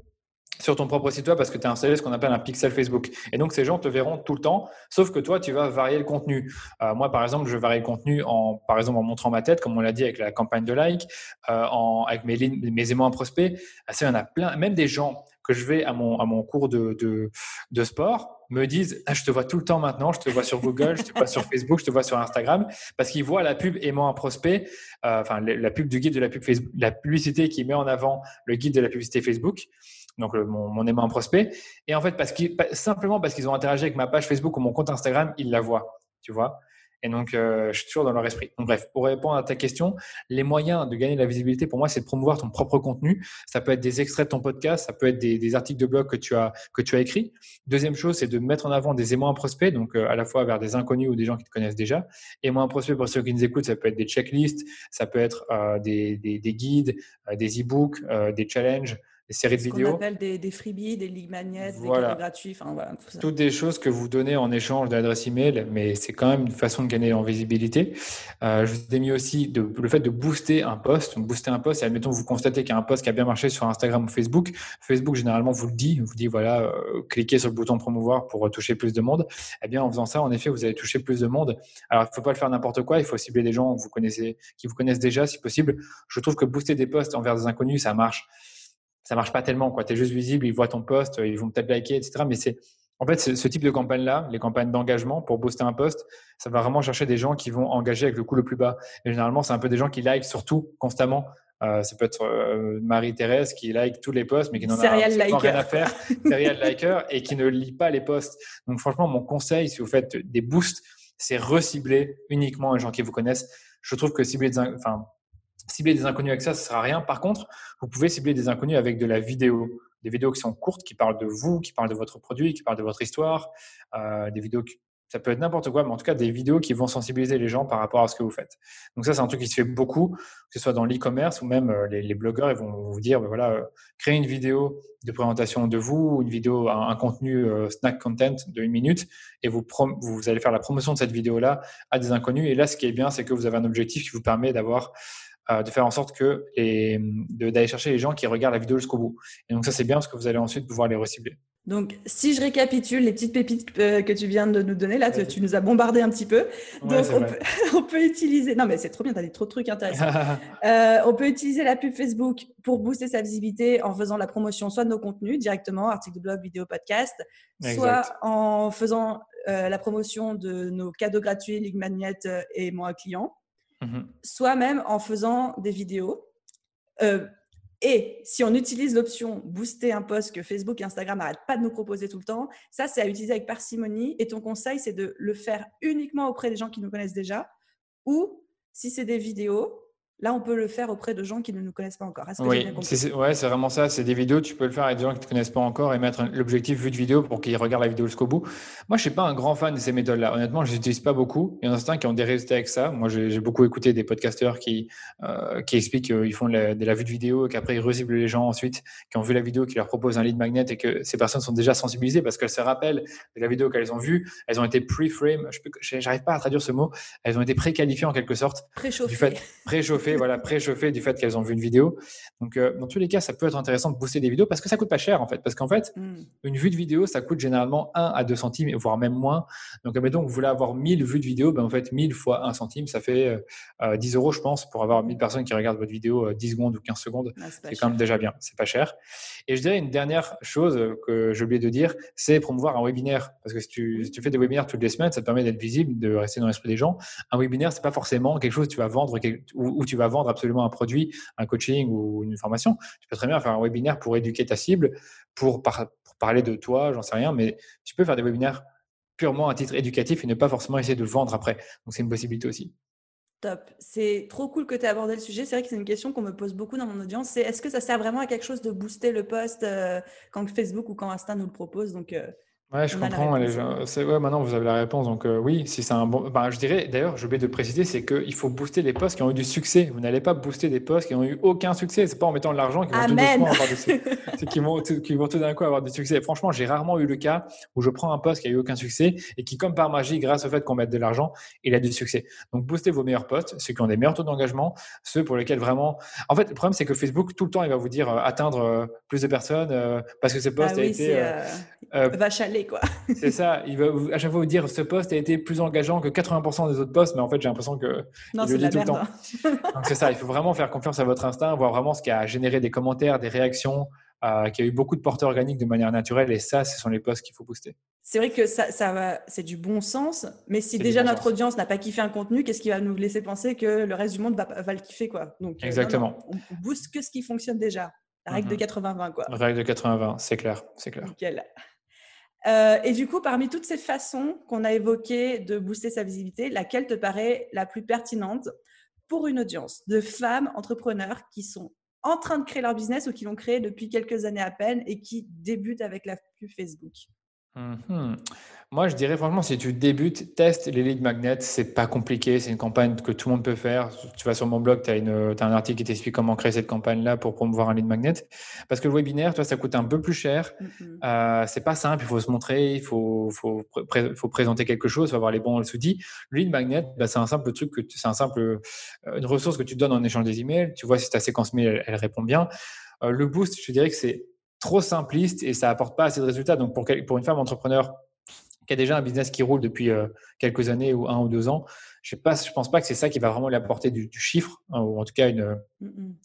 sur ton propre site web parce que tu as installé ce qu'on appelle un pixel Facebook. Et donc, ces gens te verront tout le temps, sauf que toi, tu vas varier le contenu. Euh, moi, par exemple, je varie le contenu en, par exemple, en montrant ma tête, comme on l'a dit avec la campagne de like, euh, en, avec mes, mes aimants à prospects. Ah, il y en a plein. Même des gens que je vais à mon, à mon cours de, de sport me disent ah, Je te vois tout le temps maintenant, je te vois sur Google, je te vois sur Facebook, je te vois sur Instagram, parce qu'ils voient la pub aimant un prospect, euh, enfin la pub du guide de la pub Facebook, la publicité qui met en avant le guide de la publicité Facebook, donc mon, mon aimant un prospect. Et en fait, parce simplement parce qu'ils ont interagi avec ma page Facebook ou mon compte Instagram, ils la voient, tu vois. Et donc, euh, je suis toujours dans leur esprit. Bref, pour répondre à ta question, les moyens de gagner de la visibilité, pour moi, c'est de promouvoir ton propre contenu. Ça peut être des extraits de ton podcast, ça peut être des, articles de blog que tu as que tu as écrits. Deuxième chose, c'est de mettre en avant des aimants à prospects, donc euh, à la fois vers des inconnus ou des gens qui te connaissent déjà. Aimants à prospects, pour ceux qui nous écoutent, ça peut être des checklists, ça peut être euh, des, des, guides, des e-books, des challenges des séries de vidéos. On appelle des, des, freebies, des ligues magnets, des gratuits, enfin voilà. Toutes des choses que vous donnez en échange d'adresse email, mais c'est quand même une façon de gagner en visibilité. Euh, je vous ai mis aussi de, le fait de booster un post. Booster un post, et admettons vous constatez qu'il y a un post qui a bien marché sur Instagram ou Facebook. Facebook généralement vous le dit, vous dit voilà, euh, cliquez sur le bouton promouvoir pour toucher plus de monde. Eh bien en faisant ça, en effet, vous allez toucher plus de monde. Alors il ne faut pas le faire n'importe quoi, il faut cibler des gens que vous connaissez, qui vous connaissent déjà si possible. Je trouve que booster des posts envers des inconnus, ça marche ça marche pas tellement. Tu es juste visible, ils voient ton post, ils vont peut-être liker, etc. Mais c'est, En fait, ce type de campagne-là, les campagnes d'engagement pour booster un poste, ça va vraiment chercher des gens qui vont engager avec le coût le plus bas. Et généralement, c'est un peu des gens qui like surtout constamment. Euh, ça peut être euh, Marie-Thérèse qui like tous les posts, mais qui n'en a rien à faire, (laughs) serial liker, et qui ne lit pas les posts. Donc, franchement, mon conseil, si vous faites des boosts, c'est recibler uniquement les gens qui vous connaissent. Je trouve que cibler des, enfin, cibler des inconnus avec ça, ça ne sert à rien. Par contre, vous pouvez cibler des inconnus avec de la vidéo des vidéos qui sont courtes, qui parlent de vous, qui parlent de votre produit, qui parlent de votre histoire, euh, des vidéos qui, ça peut être n'importe quoi, mais en tout cas des vidéos qui vont sensibiliser les gens par rapport à ce que vous faites. Donc ça, c'est un truc qui se fait beaucoup, que ce soit dans l'e-commerce ou même euh, les, blogueurs, ils vont vous dire, ben voilà, euh, créez une vidéo de présentation de vous, une vidéo, un, contenu snack content de une minute, et vous, vous allez faire la promotion de cette vidéo-là à des inconnus. Et là, ce qui est bien, c'est que vous avez un objectif qui vous permet d'avoir euh, de faire en sorte que d'aller chercher les gens qui regardent la vidéo jusqu'au bout. Et donc ça c'est bien parce que vous allez ensuite pouvoir les recibler. Donc, si je récapitule les petites pépites euh, que tu viens de nous donner, là, tu, nous as bombardé un petit peu. Donc, (laughs) on, peut, utiliser. Non, mais c'est trop bien, tu as dit trop de trucs intéressants. (laughs) Euh, on peut utiliser la pub Facebook pour booster sa visibilité en faisant la promotion soit de nos contenus directement, articles de blog, vidéo, podcast, soit en faisant la promotion de nos cadeaux gratuits, Ligue Magnet et moi client. Mhm. soit même en faisant des vidéos. Euh, et si on utilise l'option booster un post que Facebook et Instagram n'arrêtent pas de nous proposer tout le temps, ça, c'est à utiliser avec parcimonie. Et ton conseil, c'est de le faire uniquement auprès des gens qui nous connaissent déjà. Ou si c'est des vidéos, Là, on peut le faire auprès de gens qui ne nous connaissent pas encore. oui, c'est ouais, vraiment ça. C'est des vidéos, tu peux le faire avec des gens qui ne te connaissent pas encore et mettre l'objectif vue de vidéo pour qu'ils regardent la vidéo jusqu'au bout. Moi, je ne suis pas un grand fan de ces méthodes-là. Honnêtement, je les utilise pas beaucoup. Il y en a certains qui ont des résultats avec ça. Moi, j'ai beaucoup écouté des podcasteurs qui, euh, qui expliquent qu'ils font de la, vue de vidéo et qu'après, ils reciblent les gens ensuite qui ont vu la vidéo, qui leur proposent un lead magnet et que ces personnes sont déjà sensibilisées parce qu'elles se rappellent de la vidéo qu'elles ont vue. Elles ont été pre-frame. Je n'arrive pas à traduire ce mot. Elles ont été préqualifiées en quelque sorte. Préchauffées. Préchauffées, voilà, préchauffées du fait qu'elles ont vu une vidéo. Donc, euh, dans tous les cas, ça peut être intéressant de booster des vidéos parce que ça coûte pas cher en fait. Parce qu'en fait, hmm. une vue de vidéo, ça coûte généralement 1 à 2 centimes, voire même moins. Donc, admettons que vous voulez avoir 1000 vues de vidéo, ben, en fait, 1000 fois 1 centime, ça fait 10 euh, euros, je pense, pour avoir 1000 personnes qui regardent votre vidéo 10 euh, secondes ou 15 secondes. Ah, c'est quand même déjà bien. C'est pas cher. Et je dirais une dernière chose que j'ai oublié de dire, c'est promouvoir un webinaire. Parce que si tu, tu, fais des webinaires toutes les semaines, ça te permet d'être visible, de rester dans l'esprit des gens. Un webinaire, c'est pas forcément quelque chose que tu vas vendre ou, tu vas vendre absolument un produit, un coaching ou une formation. Tu peux très bien faire un webinaire pour éduquer ta cible, pour, parler de toi, j'en sais rien, mais tu peux faire des webinaires purement à titre éducatif et ne pas forcément essayer de vendre après. Donc c'est une possibilité aussi. Top. C'est trop cool que tu aies abordé le sujet. C'est vrai que c'est une question qu'on me pose beaucoup dans mon audience. C'est est-ce que ça sert vraiment à quelque chose de booster le post euh, quand Facebook ou quand Insta nous le propose? Donc, euh, Ouais, je comprends. ouais, maintenant, vous avez la réponse. Donc, euh, oui, si c'est un bon. Ben, je dirais, d'ailleurs, j'ai oublié de préciser, c'est qu'il faut booster des posts qui ont eu du succès. Vous n'allez pas booster des posts qui n'ont eu aucun succès. C'est pas en mettant de l'argent qu'ils vont tout avoir du succès. (laughs) c'est qu'ils vont, vont tout d'un coup avoir du succès. Franchement, j'ai rarement eu le cas où je prends un post qui a eu aucun succès et qui, comme par magie, grâce au fait qu'on mette de l'argent, il a du succès. Donc, boostez vos meilleurs posts, ceux qui ont des meilleurs taux d'engagement, ceux pour lesquels vraiment. En fait, le problème, c'est que Facebook, tout le temps, il va vous dire euh, atteindre euh, plus de personnes parce que ce post ah a été. vache à quoi. (laughs) c'est ça il va à chaque fois vous dire ce poste a été plus engageant que 80% des autres postes, mais en fait, j'ai l'impression que non, il le dit tout le temps. (laughs) Donc, c'est ça, il faut vraiment faire confiance à votre instinct, voir vraiment ce qui a généré des commentaires, des réactions, euh, qui a eu beaucoup de portées organiques de manière naturelle, et ça, ce sont les postes qu'il faut booster. C'est vrai que ça, ça c'est du bon sens, mais si déjà notre audience n'a pas kiffé un contenu, qu'est-ce qui va nous laisser penser que le reste du monde va, va le kiffer quoi? Donc, euh, Exactement. on, booste que ce qui fonctionne déjà. La règle de 80-20, mhm. quoi. La règle de 80-20, c'est clair, c'est clair. Nickel. Euh, et du coup, parmi toutes ces façons qu'on a évoquées de booster sa visibilité, laquelle te paraît la plus pertinente pour une audience de femmes entrepreneurs qui sont en train de créer leur business ou qui l'ont créé depuis quelques années à peine et qui débutent avec la pub Facebook? Mmh Moi, je dirais franchement, si tu débutes, teste les lead magnets. C'est pas compliqué. C'est une campagne que tout le monde peut faire. Tu vas sur mon blog, tu as, un article qui t'explique comment créer cette campagne-là pour promouvoir un lead magnet. Parce que le webinaire, toi, ça coûte un peu plus cher. Mmh euh, c'est pas simple. Il faut se montrer. Il faut, faut, faut présenter quelque chose. Il faut avoir les bons outils. Le lead magnet, bah, c'est un simple truc que c'est un simple, euh, une ressource que tu donnes en échange des emails. Tu vois si ta séquence mail, elle, répond bien. Euh, le boost, je dirais que c'est trop simpliste et ça apporte pas assez de résultats. Donc, pour, pour une femme entrepreneur qui a déjà un business qui roule depuis euh, quelques années ou un ou deux ans, je ne pense pas que c'est ça qui va vraiment lui apporter du, chiffre, hein, ou en tout cas une,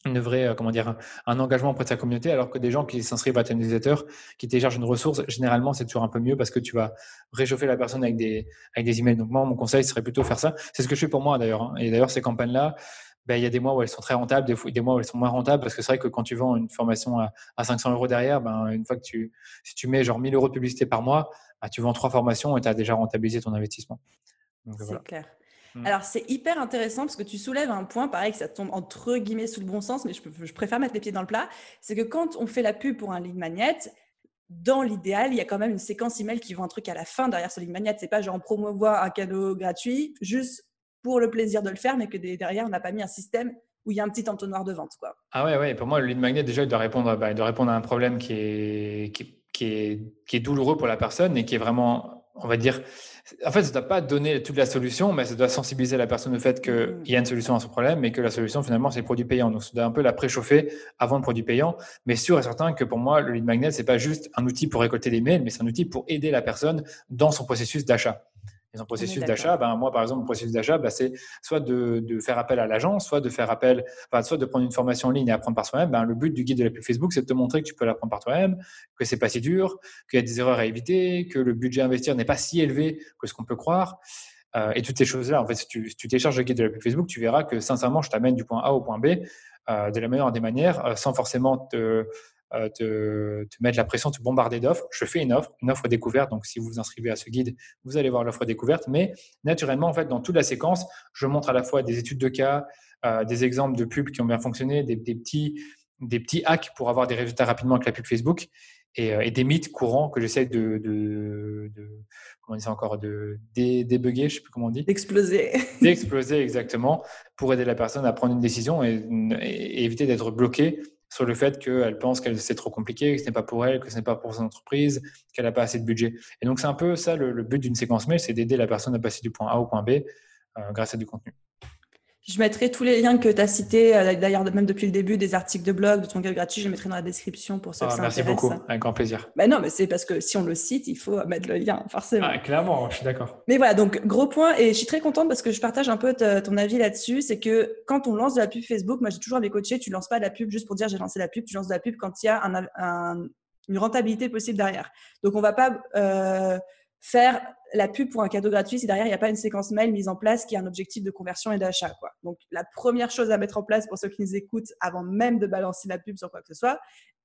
une vraie, euh, comment dire, un, engagement auprès de sa communauté, alors que des gens qui s'inscrivent à ton newsletter, qui téléchargent une ressource, généralement, c'est toujours un peu mieux parce que tu vas réchauffer la personne avec des, avec des emails. Donc moi, mon conseil serait plutôt faire ça. C'est ce que je fais pour moi d'ailleurs. Hein. Et d'ailleurs, ces campagnes-là, ben, il y a des mois où elles sont très rentables, des, des mois où elles sont moins rentables, parce que c'est vrai que quand tu vends une formation à, à 500 euros derrière, ben, une fois que tu, si tu mets genre 1000 euros de publicité par mois, ben, tu vends trois formations et tu as déjà rentabilisé ton investissement. C'est clair. Mmh. Alors, c'est hyper intéressant parce que tu soulèves un point, pareil, que ça tombe entre guillemets sous le bon sens, mais je, je préfère mettre les pieds dans le plat. C'est que quand on fait la pub pour un lead magnet, dans l'idéal, il y a quand même une séquence email qui vend un truc à la fin derrière ce lead magnet. C'est pas genre promouvoir un cadeau gratuit juste pour le plaisir de le faire, mais que derrière, on n'a pas mis un système où il y a un petit entonnoir de vente. Quoi. Ah ouais, ouais. Pour moi, le lead magnet, déjà, il doit répondre, bah, il doit répondre à un problème qui est, qui, qui, est, qui est douloureux pour la personne et qui est vraiment, on va dire, en fait, ça ne doit pas donner toute la solution, mais ça doit sensibiliser la personne au fait qu'il mm. y a une solution à son problème, mais que la solution, finalement, c'est le produit payant. Donc, ça doit un peu la préchauffer avant le produit payant. Mais sûr et certain que pour moi, le lead magnet, ce n'est pas juste un outil pour récolter des mails, mais c'est un outil pour aider la personne dans son processus d'achat. Et son processus d'achat, ben, moi, par exemple, mon processus d'achat, ben, c'est soit de, de, faire appel à l'agence, soit de faire appel, enfin, soit de prendre une formation en ligne et apprendre par soi-même. Ben, le but du guide de la pub Facebook, c'est de te montrer que tu peux l'apprendre par toi-même, que c'est pas si dur, qu'il y a des erreurs à éviter, que le budget à investir n'est pas si élevé que ce qu'on peut croire. Euh, et toutes ces choses-là, en fait, si tu, si tu, télécharges le guide de la pub Facebook, tu verras que sincèrement, je t'amène du point A au point B euh, de la meilleure des manières, euh, sans forcément te te, te, mettre la pression, te bombarder d'offres. Je fais une offre, une offre découverte. Donc, si vous vous inscrivez à ce guide, vous allez voir l'offre découverte. Mais naturellement, en fait, dans toute la séquence, je montre à la fois des études de cas, euh, des exemples de pubs qui ont bien fonctionné, des, petits, des petits hacks pour avoir des résultats rapidement avec la pub Facebook et, euh, des mythes courants que j'essaie de, de, comment on dit ça encore, de débugger, je sais plus comment on dit. D'exploser. (laughs) D'exploser, exactement, pour aider la personne à prendre une décision et, et éviter d'être bloqué sur le fait qu'elle pense que c'est trop compliqué, que ce n'est pas pour elle, que ce n'est pas pour son entreprise, qu'elle n'a pas assez de budget. Et donc, c'est un peu ça le, but d'une séquence mail, c'est d'aider la personne à passer du point A au point B euh, grâce à du contenu. Je mettrai tous les liens que tu as cités, euh, d'ailleurs, même depuis le début, des articles de blog, de ton guide gratuit, je les mettrai dans la description pour ceux ah, qui Merci beaucoup, avec grand plaisir. Ben non, mais c'est parce que si on le cite, il faut mettre le lien, forcément. Ah, clairement, je suis d'accord. Mais voilà, donc gros point, et je suis très contente parce que je partage un peu ton avis là-dessus, c'est que quand on lance de la pub Facebook, moi j'ai toujours à mes coachés, tu lances pas de la pub juste pour dire j'ai lancé la pub, tu lances de la pub quand il y a une rentabilité possible derrière. Donc on va pas euh, faire la pub pour un cadeau gratuit si derrière il n'y a pas une séquence mail mise en place qui a un objectif de conversion et d'achat. Quoi. Donc la première chose à mettre en place pour ceux qui nous écoutent avant même de balancer la pub sur quoi que ce soit,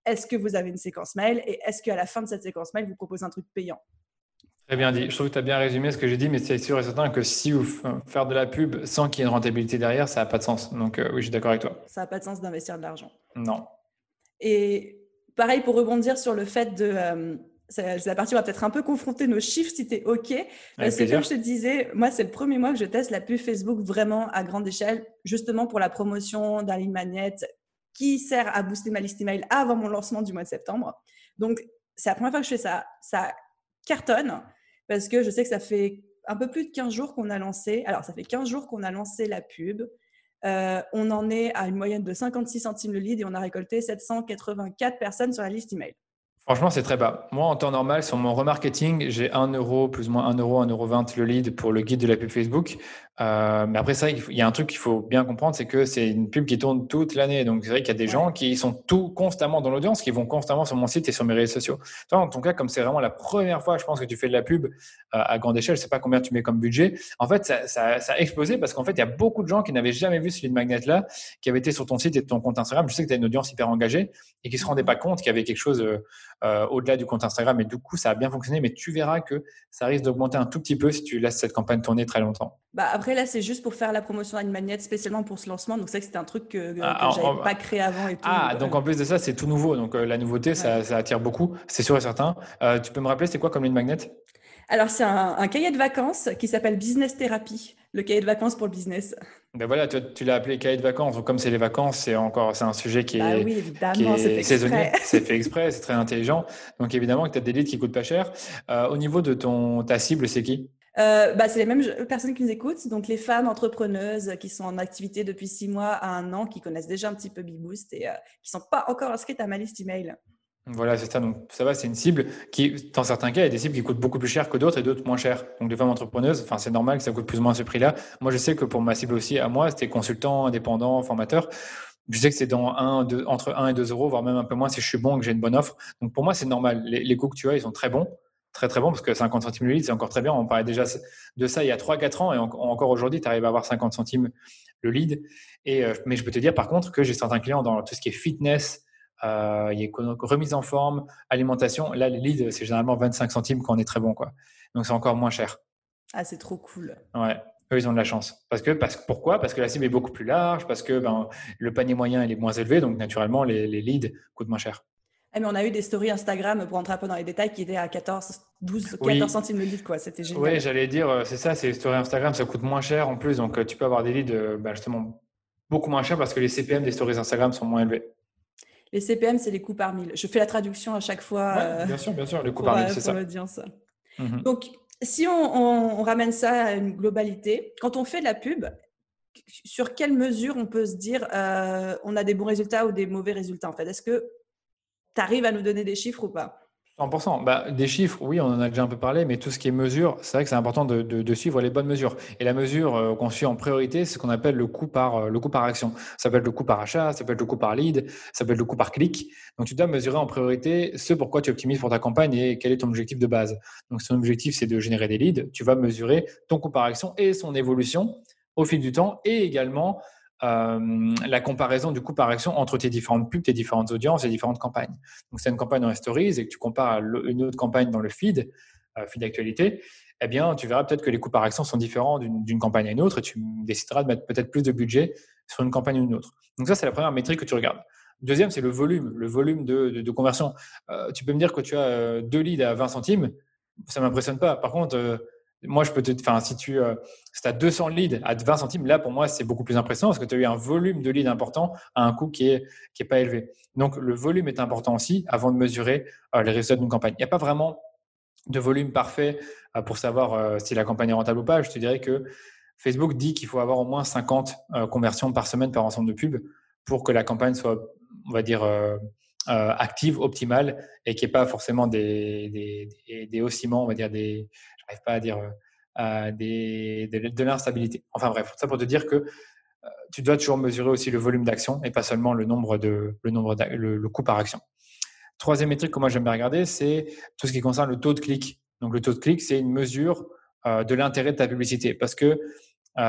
est-ce que vous avez une séquence mail et est-ce qu'à la fin de cette séquence mail, vous proposez un truc payant? Très bien dit. Je trouve que tu as bien résumé ce que j'ai dit, mais c'est sûr et certain que si vous faire de la pub sans qu'il y ait une rentabilité derrière, ça n'a pas de sens. Donc euh, oui, je suis d'accord avec toi. Ça n'a pas de sens d'investir de l'argent. Non. Et pareil pour rebondir sur le fait de... Euh, c'est la partie où on va peut-être un peu confronter nos chiffres si tu es OK. C'est comme je te disais, moi, c'est le premier mois que je teste la pub Facebook vraiment à grande échelle, justement pour la promotion d'un ligne magnet qui sert à booster ma liste email avant mon lancement du mois de septembre. Donc, c'est la première fois que je fais ça. Ça cartonne parce que je sais que ça fait un peu plus de 15 jours qu'on a lancé. Alors, ça fait 15 jours qu'on a lancé la pub. Euh, on en est à une moyenne de 56 centimes le lead et on a récolté 784 personnes sur la liste email. Franchement, c'est très bas. Moi, en temps normal, sur mon remarketing, j'ai 1 euro, plus ou moins 1 euro, 1 euro 20 le lead pour le guide de la pub Facebook. Euh, mais après ça, il, y a un truc qu'il faut bien comprendre, c'est que c'est une pub qui tourne toute l'année. Donc c'est vrai qu'il y a des gens qui sont tout constamment dans l'audience, qui vont constamment sur mon site et sur mes réseaux sociaux. Toi, en ton cas, comme c'est vraiment la première fois, je pense que tu fais de la pub euh, à grande échelle, je sais pas combien tu mets comme budget. En fait, ça, ça, ça a explosé parce qu'en fait, il y a beaucoup de gens qui n'avaient jamais vu ce lead magnet là, qui avaient été sur ton site et ton compte Instagram. Je sais que tu as une audience hyper engagée et qui se rendaient pas compte qu'il y avait quelque chose euh, au-delà du compte Instagram. Et du coup, ça a bien fonctionné. Mais tu verras que ça risque d'augmenter un tout petit peu si tu laisses cette campagne tourner très longtemps. Bah après, là, c'est juste pour faire la promotion d'une magnette spécialement pour ce lancement. Donc, c'est que c'était un truc que, ah, je n'avais pas créé avant. Et tout, ah, donc, en plus de ça, c'est tout nouveau. Donc, euh, la nouveauté, ça, attire beaucoup. C'est sûr et certain. Euh, tu peux me rappeler, c'est quoi comme ligne magnet Alors, c'est un, cahier de vacances qui s'appelle Business Therapy, le cahier de vacances pour le business. Ben voilà, tu, l'as appelé cahier de vacances. Donc, comme c'est les vacances, c'est encore c'est un sujet qui bah est, oui, saisonnier. c'est fait exprès, c'est très intelligent. Donc, évidemment, que tu as des leads qui coûtent pas cher. Euh, au niveau de ton, ta cible, c'est qui? Euh, bah, c'est les mêmes personnes qui nous écoutent, donc les femmes entrepreneuses qui sont en activité depuis six mois à un an, qui connaissent déjà un petit peu BeBoost et euh, qui ne sont pas encore inscrites à ma liste email. Voilà, c'est ça. Donc, ça va, c'est une cible qui, dans certains cas, il y a des cibles qui coûtent beaucoup plus cher que d'autres et d'autres moins cher. Donc, des femmes entrepreneuses, enfin, c'est normal que ça coûte plus ou moins ce prix-là. Moi, je sais que pour ma cible aussi, à moi, c'était consultant, indépendant, formateur. Je sais que c'est dans un, deux, entre 1 et 2 euros, voire même un peu moins si je suis bon que j'ai une bonne offre. Donc, pour moi, c'est normal. Les, les coûts que tu as, ils sont très bons très très bons parce que 50 centimes le litre, c'est encore très bien. On parlait déjà de ça il y a 3-4 ans et encore aujourd'hui, tu arrives à avoir 50 centimes le lead. Et, euh, mais je peux te dire par contre que j'ai certains clients dans tout ce qui est fitness, euh, il y a remise en forme, alimentation. Là, les leads, c'est généralement 25 centimes quand on est très bon. Quoi. Donc, c'est encore moins cher. Ah, c'est trop cool. Ouais, eux, ils ont de la chance. Parce que, parce, pourquoi? Parce que la cible est beaucoup plus large, parce que ben, le panier moyen il est moins élevé, donc naturellement, les, les leads coûtent moins cher. Ah, mais on a eu des stories Instagram, pour entrer un peu dans les détails, qui étaient à 14, 12, 14 centimes le lead. quoi. C'était génial. Oui, j'allais dire, euh, c'est ça, c'est les stories Instagram, ça coûte moins cher en plus. Donc, euh, tu peux avoir des leads bah, justement beaucoup moins cher parce que les CPM des stories Instagram sont moins élevés. Les CPM, c'est les coûts par mille. Je fais la traduction à chaque fois. Euh, bien sûr, bien sûr, les coûts par mille, c'est ça. l'audience. Mhm. Donc, si on, ramène ça à une globalité, quand on fait de la pub, sur quelle mesure on peut se dire euh, on a des bons résultats ou des mauvais résultats en fait? Est-ce que tu arrives à nous donner des chiffres ou pas? 100%. Bah, des chiffres, oui, on en a déjà un peu parlé, mais tout ce qui est mesure, c'est vrai que c'est important de, suivre les bonnes mesures. Et la mesure euh, qu'on suit en priorité, c'est ce qu'on appelle le coût, par, euh, le coût par action. Ça peut être le coût par achat, ça peut être le coût par lead, ça peut être le coût par clic. Donc, tu dois mesurer en priorité ce pourquoi tu optimises pour ta campagne et quel est ton objectif de base. Donc, si ton objectif, c'est de générer des leads, tu vas mesurer ton coût par action et son évolution au fil du temps et également euh, la comparaison du coût par action entre tes différentes pubs, tes différentes audiences et différentes campagnes. Donc, c'est une campagne dans les stories et que tu compares une autre campagne dans le feed, euh, feed d'actualité, eh bien, tu verras peut-être que les coûts par action sont différents d'une campagne à une autre et tu décideras de mettre peut-être plus de budget sur une campagne ou une autre. Donc, ça, c'est la première métrique que tu regardes. Deuxième, c'est le volume, le volume de, conversion. Euh, tu peux me dire que tu as deux leads à 20 centimes, ça ne m'impressionne pas. Par contre, moi, je peux te, enfin, si tu euh, as 200 leads à 20 centimes, là, pour moi, c'est beaucoup plus impressionnant parce que tu as eu un volume de leads important à un coût qui est, qui est pas élevé. Donc, le volume est important aussi avant de mesurer euh, les résultats d'une campagne. Il n'y a pas vraiment de volume parfait euh, pour savoir si la campagne est rentable ou pas. Je te dirais que Facebook dit qu'il faut avoir au moins 50 conversions par semaine par ensemble de pubs pour que la campagne soit, on va dire, active, optimale et qu'il n'y ait pas forcément des, des, des, oscillements, on va dire des, j'arrive pas à dire euh, des, de, l'instabilité. Enfin bref, ça pour te dire que euh, tu dois toujours mesurer aussi le volume d'action et pas seulement le nombre de le nombre le, coût par action. Troisième métrique que moi j'aime bien regarder, c'est tout ce qui concerne le taux de clic. Donc le taux de clic, c'est une mesure euh, de l'intérêt de ta publicité parce que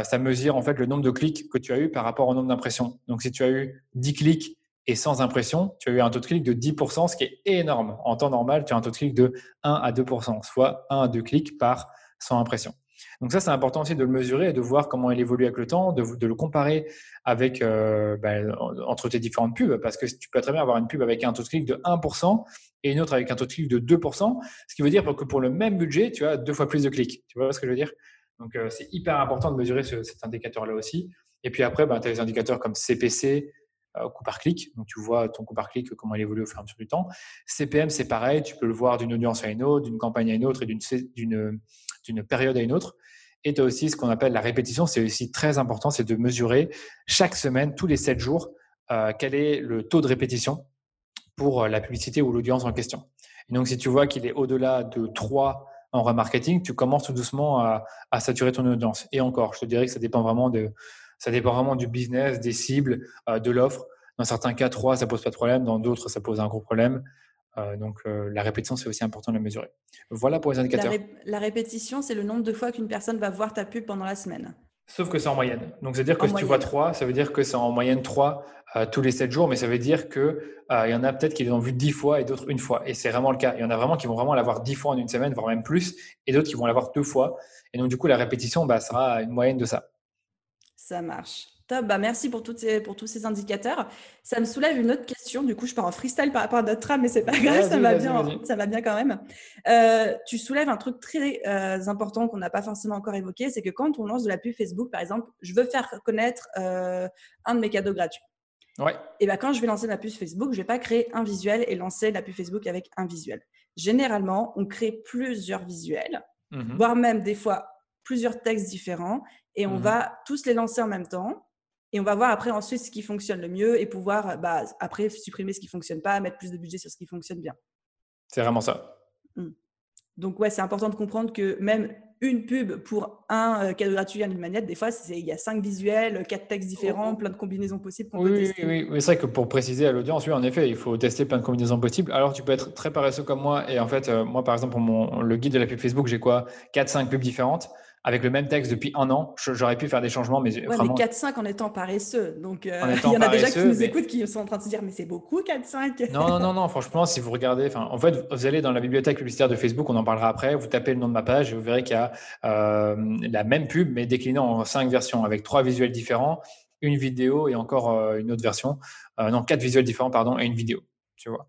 ça mesure en fait le nombre de clics que tu as eu par rapport au nombre d'impressions. Donc si tu as eu 10 clics et sans impression, tu as eu un taux de clic de 10%, ce qui est énorme. En temps normal, tu as un taux de clic de 1 à 2%, soit 1 à 2 clics par 100 impressions. Donc ça, c'est important aussi de le mesurer et de voir comment il évolue avec le temps, de, le comparer avec euh, ben, entre tes différentes pubs, parce que tu peux très bien avoir une pub avec un taux de clic de 1% et une autre avec un taux de clic de 2%, ce qui veut dire que pour le même budget, tu as deux fois plus de clics. Tu vois ce que je veux dire? Donc euh, c'est hyper important de mesurer cet indicateur-là aussi. Et puis après, ben, tu as des indicateurs comme CPC, euh, par clic. Donc, tu vois ton coût par clic, comment il évolue au fur et à mesure du temps. CPM, c'est pareil. Tu peux le voir d'une audience à une autre, d'une campagne à une autre et d'une période à une autre. Et tu as aussi ce qu'on appelle la répétition. C'est aussi très important, c'est de mesurer chaque semaine, tous les 7 jours, euh, quel est le taux de répétition pour euh, la publicité ou l'audience en question. Et donc, si tu vois qu'il est au-delà de 3 en remarketing, tu commences tout doucement à, à, saturer ton audience. Et encore, je te dirais que ça dépend vraiment de, ça dépend vraiment du business, des cibles, euh, de l'offre. Dans certains cas, 3, ça pose pas de problème. Dans d'autres, ça pose un gros problème. Euh, donc, euh, la répétition, c'est aussi important de la mesurer. Voilà pour les indicateurs. La, répétition, c'est le nombre de fois qu'une personne va voir ta pub pendant la semaine. Sauf que c'est en moyenne. Donc, c'est-à-dire que si tu vois 3, ça veut dire que c'est en moyenne 3 tous les 7 jours, mais ça veut dire qu'il il y en a peut-être qui l'ont vu 10 fois et d'autres une fois. Et c'est vraiment le cas. Il y en a vraiment qui vont vraiment l'avoir 10 fois en une semaine, voire même plus, et d'autres qui vont l'avoir deux fois. Et donc, du coup, la répétition bah, sera une moyenne de ça. Ça marche. Top, bah merci pour, toutes ces, pour tous ces indicateurs. Ça me soulève une autre question. Du coup, je pars en freestyle par rapport à notre trame, mais c'est pas grave, ça va bien, ça va bien quand même. Euh, tu soulèves un truc très euh, important qu'on n'a pas forcément encore évoqué, c'est que quand on lance de la pub Facebook, par exemple, je veux faire connaître euh, un de mes cadeaux gratuits. Ouais. Et ben quand je vais lancer ma pub Facebook, je vais pas créer un visuel et lancer la pub Facebook avec un visuel. Généralement, on crée plusieurs visuels, mmh voire même des fois plusieurs textes différents et on mmh va tous les lancer en même temps Et on va voir après ensuite ce qui fonctionne le mieux et pouvoir bah, après supprimer ce qui fonctionne pas, mettre plus de budget sur ce qui fonctionne bien. C'est vraiment ça. Mmh. Donc ouais, c'est important de comprendre que même une pub pour un euh, cadeau gratuit à une manette, des fois, il y a cinq visuels, quatre textes différents, oh. plein de combinaisons possibles qu'on oui, peut tester. Oui, oui. c'est vrai que pour préciser à l'audience, oui, en effet, il faut tester plein de combinaisons possibles. Alors, tu peux être très paresseux comme moi. Et en fait, euh, moi, par exemple, pour mon, le guide de la pub Facebook, j'ai quoi? 4-5 pubs différentes avec le même texte depuis un an. J'aurais pu faire des changements, mais ouais, vraiment... mais 4-5 en étant paresseux. Donc, euh, (laughs) il y en a déjà qui nous écoutent qui sont en train de se dire, mais c'est beaucoup 4-5. non, non, non, non. Franchement, si vous regardez, en fait, vous allez dans la bibliothèque publicitaire de Facebook, on en parlera après. Vous tapez le nom de ma page et vous verrez qu'il y a euh, la même pub, mais déclinée en cinq versions avec trois visuels différents, une vidéo et encore euh, une autre version. non, quatre visuels différents, pardon, et une vidéo. Tu vois.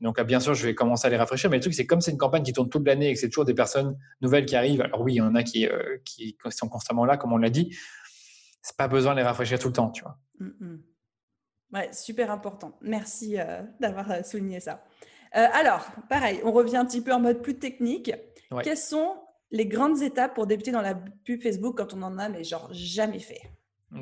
Donc, bien sûr, je vais commencer à les rafraîchir. Mais le truc, c'est comme c'est une campagne qui tourne toute l'année et que c'est toujours des personnes nouvelles qui arrivent. Alors oui, il y en a qui, euh, qui sont constamment là, comme on l'a dit. C'est pas besoin de les rafraîchir tout le temps, tu vois. Mm, mm. Ouais, super important. Merci euh, d'avoir euh, souligné ça. alors, pareil, on revient un petit peu en mode plus technique. Quelles sont les grandes étapes pour débuter dans la pub Facebook quand on en a, mais genre jamais fait?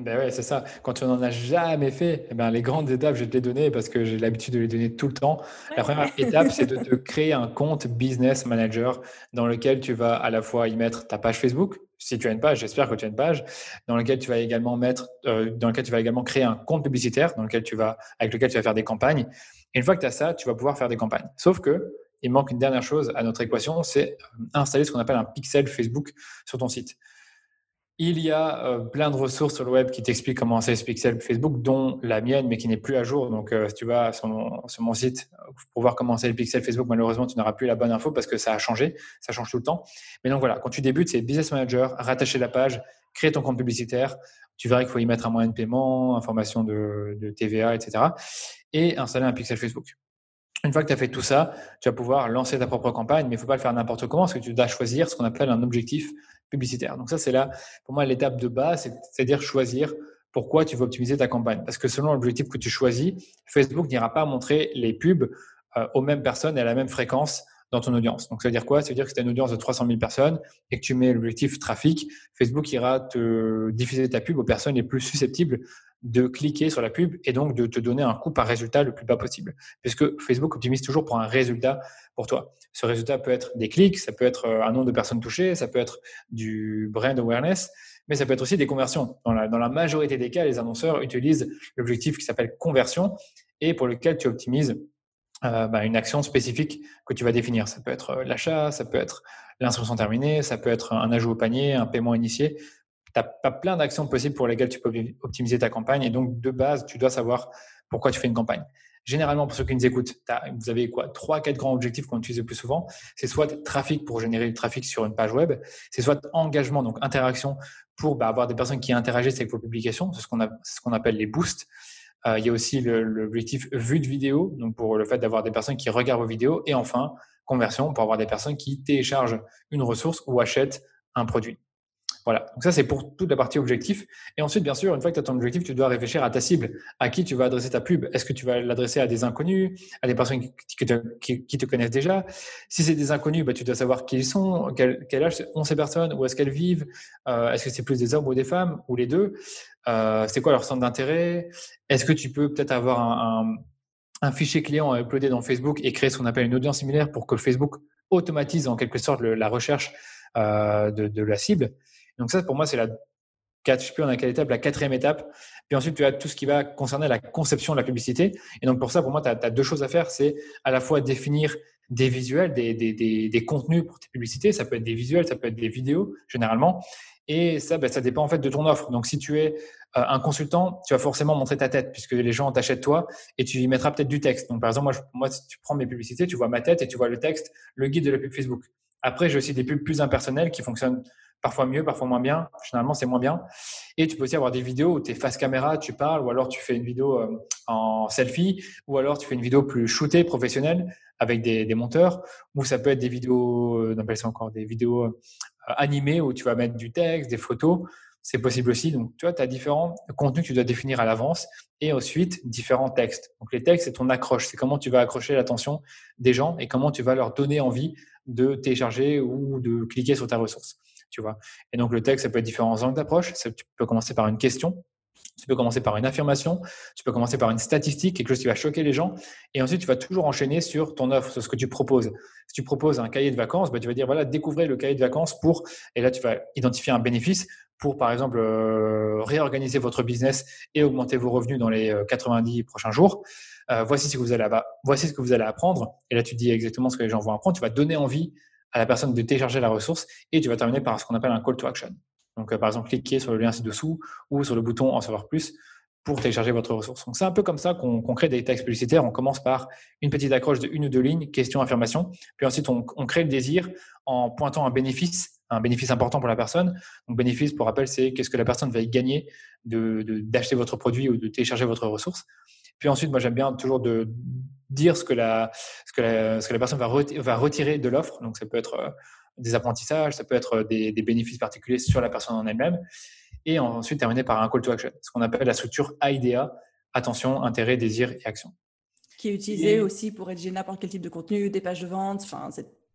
Ben ouais, c'est ça. Quand tu n'en as jamais fait, eh ben les grandes étapes, je vais te les donner parce que j'ai l'habitude de les donner tout le temps. La première (laughs) étape, c'est de te créer un compte business manager dans lequel tu vas à la fois y mettre ta page Facebook, si tu as une page, j'espère que tu as une page, dans lequel tu vas également mettre, euh, dans lequel tu vas également créer un compte publicitaire, dans lequel tu vas, avec lequel tu vas faire des campagnes. Et une fois que tu as ça, tu vas pouvoir faire des campagnes. Sauf que il manque une dernière chose à notre équation, c'est euh, installer ce qu'on appelle un pixel Facebook sur ton site. Il y a euh, plein de ressources sur le web qui t'expliquent comment c'est ce pixel Facebook, dont la mienne, mais qui n'est plus à jour. Donc, euh, si tu vas sur mon, site pour voir comment c'est le pixel Facebook, malheureusement, tu n'auras plus la bonne info parce que ça a changé. Ça change tout le temps. Mais donc voilà, quand tu débutes, c'est Business Manager, rattacher la page, créer ton compte publicitaire. Tu verras qu'il faut y mettre un moyen de paiement, information de, de TVA, etc. Et installer un pixel Facebook. Une fois que tu as fait tout ça, tu vas pouvoir lancer ta propre campagne, mais il ne faut pas le faire n'importe comment, parce que tu dois choisir ce qu'on appelle un objectif publicitaire. Donc ça, c'est là, pour moi, l'étape de base, c'est-à-dire choisir pourquoi tu veux optimiser ta campagne. Parce que selon l'objectif que tu choisis, Facebook n'ira pas montrer les pubs euh, aux mêmes personnes et à la même fréquence dans ton audience. Donc, ça veut dire quoi? Ça veut dire que si tu as une audience de 300 000 personnes et que tu mets l'objectif trafic, Facebook ira te diffuser ta pub aux personnes les plus susceptibles de cliquer sur la pub et donc de te donner un coût par résultat le plus bas possible. Puisque Facebook optimise toujours pour un résultat pour toi. Ce résultat peut être des clics, ça peut être euh, un nombre de personnes touchées, ça peut être du brand awareness, mais ça peut être aussi des conversions. Dans la, dans la majorité des cas, les annonceurs utilisent l'objectif qui s'appelle conversion et pour lequel tu optimises euh, bah, une action spécifique que tu vas définir. Ça peut être euh, l'achat, ça peut être l'instruction terminée, ça peut être un ajout au panier, un paiement initié. Tu as, pas plein d'actions possibles pour lesquelles tu peux optimiser ta campagne. Et donc, de base, tu dois savoir pourquoi tu fais une campagne. Généralement, pour ceux qui nous écoutent, vous avez quoi Trois, quatre grands objectifs qu'on utilise le plus souvent. C'est soit trafic pour générer du trafic sur une page web, c'est soit engagement, donc interaction pour bah, avoir des personnes qui interagissent avec vos publications, c'est ce qu'on ce qu'on appelle les boosts. Euh, il y a aussi l'objectif vue de vidéo, donc pour le fait d'avoir des personnes qui regardent vos vidéos. Et enfin, conversion pour avoir des personnes qui téléchargent une ressource ou achètent un produit. Voilà, donc ça c'est pour toute la partie objectif. Et ensuite, bien sûr, une fois que tu as ton objectif, tu dois réfléchir à ta cible, à qui tu vas adresser ta pub? Est-ce que tu vas l'adresser à des inconnus, à des personnes qui te, connaissent déjà? Si c'est des inconnus, bah, tu dois savoir qui ils sont, quel, âge ont ces personnes, où est-ce qu'elles vivent, euh, est-ce que c'est plus des hommes ou des femmes, ou les deux? Euh, C'est quoi leur centre d'intérêt? Est-ce que tu peux peut-être avoir un, fichier client à uploader dans Facebook et créer ce qu'on appelle une audience similaire pour que Facebook automatise en quelque sorte la recherche euh, de la cible? Donc ça, pour moi, c'est la je étape, la quatrième étape. Puis ensuite, tu as tout ce qui va concerner la conception de la publicité. Et donc, pour ça, pour moi, tu as, deux choses à faire. C'est à la fois définir des visuels, des, contenus pour tes publicités. Ça peut être des visuels, ça peut être des vidéos, généralement. Et ça, ben, ça dépend en fait de ton offre. Donc, si tu es euh, un consultant, tu vas forcément montrer ta tête puisque les gens t'achètent toi et tu y mettras peut-être du texte. Donc, par exemple, moi, moi, si tu prends mes publicités, tu vois ma tête et tu vois le texte, le guide de la pub Facebook. Après, j'ai aussi des pubs plus impersonnelles qui fonctionnent parfois mieux, parfois moins bien. Généralement, c'est moins bien. Et tu peux aussi avoir des vidéos où tu es face caméra, tu parles, ou alors tu fais une vidéo euh, en selfie, ou alors tu fais une vidéo plus shootée, professionnelle, avec des, monteurs, ou ça peut être des vidéos, euh, on ça encore des vidéos euh, animées, où tu vas mettre du texte, des photos. C'est possible aussi. Donc, tu vois, tu as différents contenus que tu dois définir à l'avance et ensuite différents textes. Donc, les textes, c'est ton accroche. C'est comment tu vas accrocher l'attention des gens et comment tu vas leur donner envie de télécharger ou de cliquer sur ta ressource tu vois. Et donc, le texte, ça peut être différents angles d'approche. Tu peux commencer par une question. Tu peux commencer par une affirmation, tu peux commencer par une statistique, quelque chose qui va choquer les gens, et ensuite tu vas toujours enchaîner sur ton offre, sur ce que tu proposes. Si tu proposes un cahier de vacances, bah, tu vas dire voilà, découvrez le cahier de vacances pour, et là tu vas identifier un bénéfice pour par exemple euh, réorganiser votre business et augmenter vos revenus dans les 90 euh, prochains jours. Euh, voici ce que vous allez, voici ce que vous allez apprendre. Et là tu dis exactement ce que les gens vont apprendre. Tu vas donner envie à la personne de télécharger la ressource et tu vas terminer par ce qu'on appelle un call to action. Donc, euh, par exemple, cliquez sur le lien ci-dessous ou sur le bouton en savoir plus pour télécharger votre ressource. Donc, c'est un peu comme ça qu'on crée des textes publicitaires. On commence par une petite accroche de une ou deux lignes, question, affirmation. Puis ensuite, on, crée le désir en pointant un bénéfice, un bénéfice important pour la personne. Donc, bénéfice, pour rappel, c'est qu'est-ce que la personne va y gagner d'acheter de, votre produit ou de télécharger votre ressource. Puis ensuite, moi, j'aime bien toujours de dire ce que la, ce que la, ce que la personne va, va retirer de l'offre. Donc, ça peut être euh, des apprentissages, ça peut être des, bénéfices particuliers sur la personne en elle-même. Et ensuite, terminer par un call to action, ce qu'on appelle la structure AIDA, attention, intérêt, désir et action. Qui est utilisé aussi pour rédiger n'importe quel type de contenu, des pages de vente, enfin,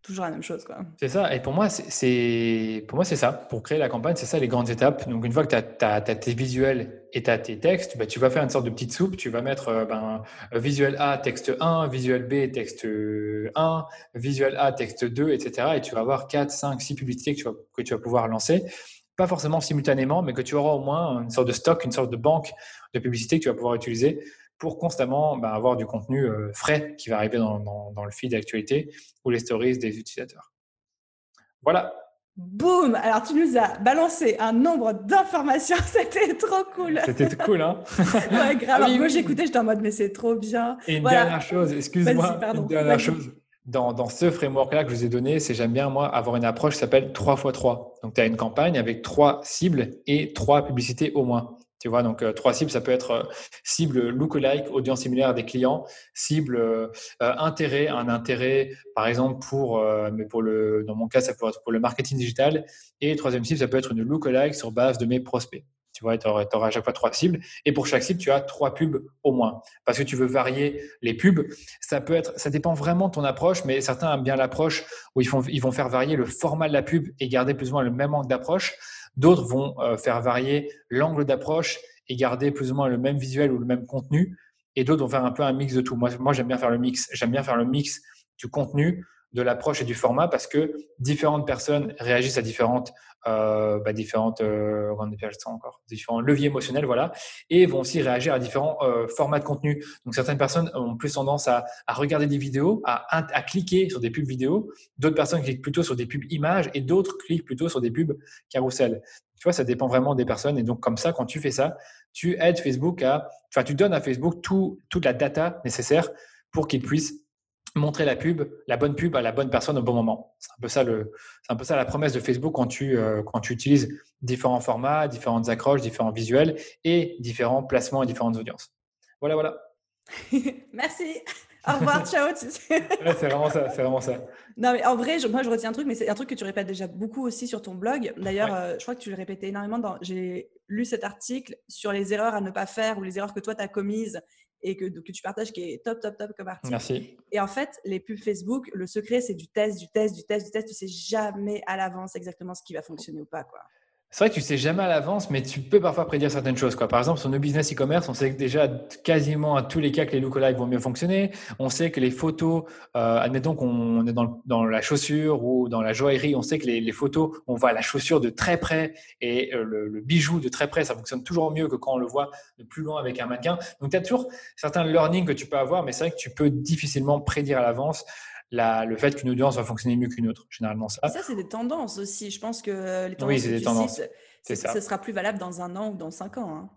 toujours la même chose. C'est ça. Et pour moi, c'est ça. Pour créer la campagne, c'est ça les grandes étapes. Donc une fois que tu as, tes visuels et tu tes textes, bah, tu vas faire une sorte de petite soupe. Tu vas mettre euh, ben, visuel A, texte 1, visuel B, texte 1, visuel A, texte 2, etc. Et tu vas avoir 4, 5, 6 publicités que tu vas pouvoir lancer. Pas forcément simultanément, mais que tu auras au moins une sorte de stock, une sorte de banque de publicités que tu vas pouvoir utiliser pour constamment bah, avoir du contenu euh, frais qui va arriver dans, le feed d'actualité ou les stories des utilisateurs. Voilà. Boum Alors tu nous as balancé un nombre d'informations, (laughs) c'était trop cool. C'était cool, hein (laughs) Ouais, grave. Ah moi j'écoutais, j'étais en mode mais c'est trop bien. Et une dernière chose, excuse-moi, une dernière chose. Dans, dans, ce framework-là que je vous ai donné, c'est j'aime bien, moi, avoir une approche qui s'appelle 3x3. Donc, tu as une campagne avec trois cibles et trois publicités au moins. Tu vois, donc euh, trois cibles, ça peut être euh, cible look-alike, audience similaire des clients, cible euh, intérêt, un intérêt, par exemple pour, mais pour le, dans mon cas, ça peut être pour le marketing digital, et troisième cible, ça peut être une look-alike sur base de mes prospects. Tu vois, tu auras, à chaque fois trois cibles. Et pour chaque cible, tu as trois pubs au moins. Parce que tu veux varier les pubs. Ça peut être, ça dépend vraiment de ton approche, mais certains aiment bien l'approche où ils, font, ils vont faire varier le format de la pub et garder plus ou moins le même angle d'approche. D'autres vont euh, faire varier l'angle d'approche et garder plus ou moins le même visuel ou le même contenu. Et d'autres vont faire un peu un mix de tout. Moi, moi j'aime bien faire le mix. J'aime bien faire le mix du contenu, de l'approche et du format parce que différentes personnes réagissent à différentes, euh, bah, euh, différents leviers émotionnels, voilà, et vont aussi réagir à différents euh, formats de contenu. Donc certaines personnes ont plus tendance à, regarder des vidéos, à, cliquer sur des pubs vidéo, d'autres personnes cliquent plutôt sur des pubs images et d'autres cliquent plutôt sur des pubs carousel. Tu vois, ça dépend vraiment des personnes. Et donc comme ça, quand tu fais ça, tu aides Facebook à, tu donnes à Facebook tout, toute la data nécessaire pour qu'il puisse montrer la pub, la bonne pub à la bonne personne au bon moment. C'est un peu ça le, c'est un peu ça la promesse de Facebook quand tu euh, quand tu utilises différents formats, différentes accroches, différents visuels et différents placements et différentes audiences. Voilà, voilà. (laughs) Merci. Au revoir, ciao. (laughs) c'est vraiment ça, c'est vraiment ça. Non, mais en vrai, moi, je retiens un truc, mais c'est un truc que tu répètes déjà beaucoup aussi sur ton blog. D'ailleurs, euh, je crois que tu le répétais énormément. Dans... J'ai lu cet article sur les erreurs à ne pas faire ou les erreurs que toi, tu as commises et que, que, tu partages qui est top, top, top comme article. Merci. Et en fait, les pubs Facebook, le secret, c'est du test, du test, du test, du test. Tu sais jamais à l'avance exactement ce qui va fonctionner ou pas. Quoi. C'est vrai que tu sais jamais à l'avance, mais tu peux parfois prédire certaines choses. Quoi. Par exemple, sur nos business e-commerce, on sait déjà quasiment à tous les cas que les lookalikes vont mieux fonctionner. On sait que les photos, euh, admettons qu'on est dans, la chaussure ou dans la joaillerie, on sait que les, les, photos, on voit la chaussure de très près et euh, le, le, bijou de très près, ça fonctionne toujours mieux que quand on le voit de plus loin avec un mannequin. Donc, tu as toujours certains learnings que tu peux avoir, mais c'est vrai que tu peux difficilement prédire à l'avance le fait qu'une audience va fonctionner mieux qu'une autre, généralement ça. ça, c'est des tendances aussi. Je pense que les tendances oui, c'est des tendances. c'est ça. Ce sera plus valable dans un an ou dans cinq ans. Hein.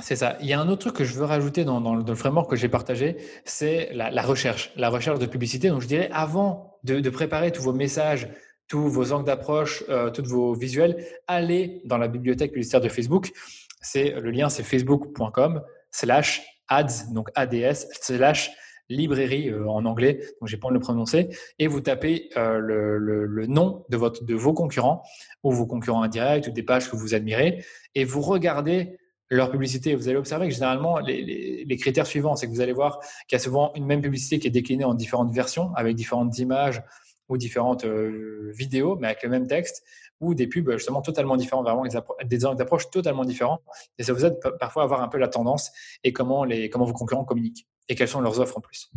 C'est ça. Il y a un autre truc que je veux rajouter dans, dans, le framework que j'ai partagé, c'est la, recherche, la recherche de publicité. Donc, je dirais, avant de, préparer tous vos messages, tous vos angles d'approche, euh, tous vos visuels, allez dans la bibliothèque publicitaire de Facebook. C'est le lien, c'est facebook.com slash ads, donc ads slash librairie euh, en anglais, donc j'ai pas de le prononcer, et vous tapez euh, le, nom de, votre, de vos concurrents ou vos concurrents indirects ou des pages que vous admirez, et vous regardez leur publicité. Vous allez observer que généralement, les, critères suivants, c'est que vous allez voir qu'il y a souvent une même publicité qui est déclinée en différentes versions, avec différentes images, ou différentes vidéos, mais avec le même texte, ou des pubs justement totalement différents, vraiment des angles d'approche totalement différents. Et ça vous aide parfois à voir un peu la tendance et comment vos concurrents communiquent et quelles sont leurs offres en plus.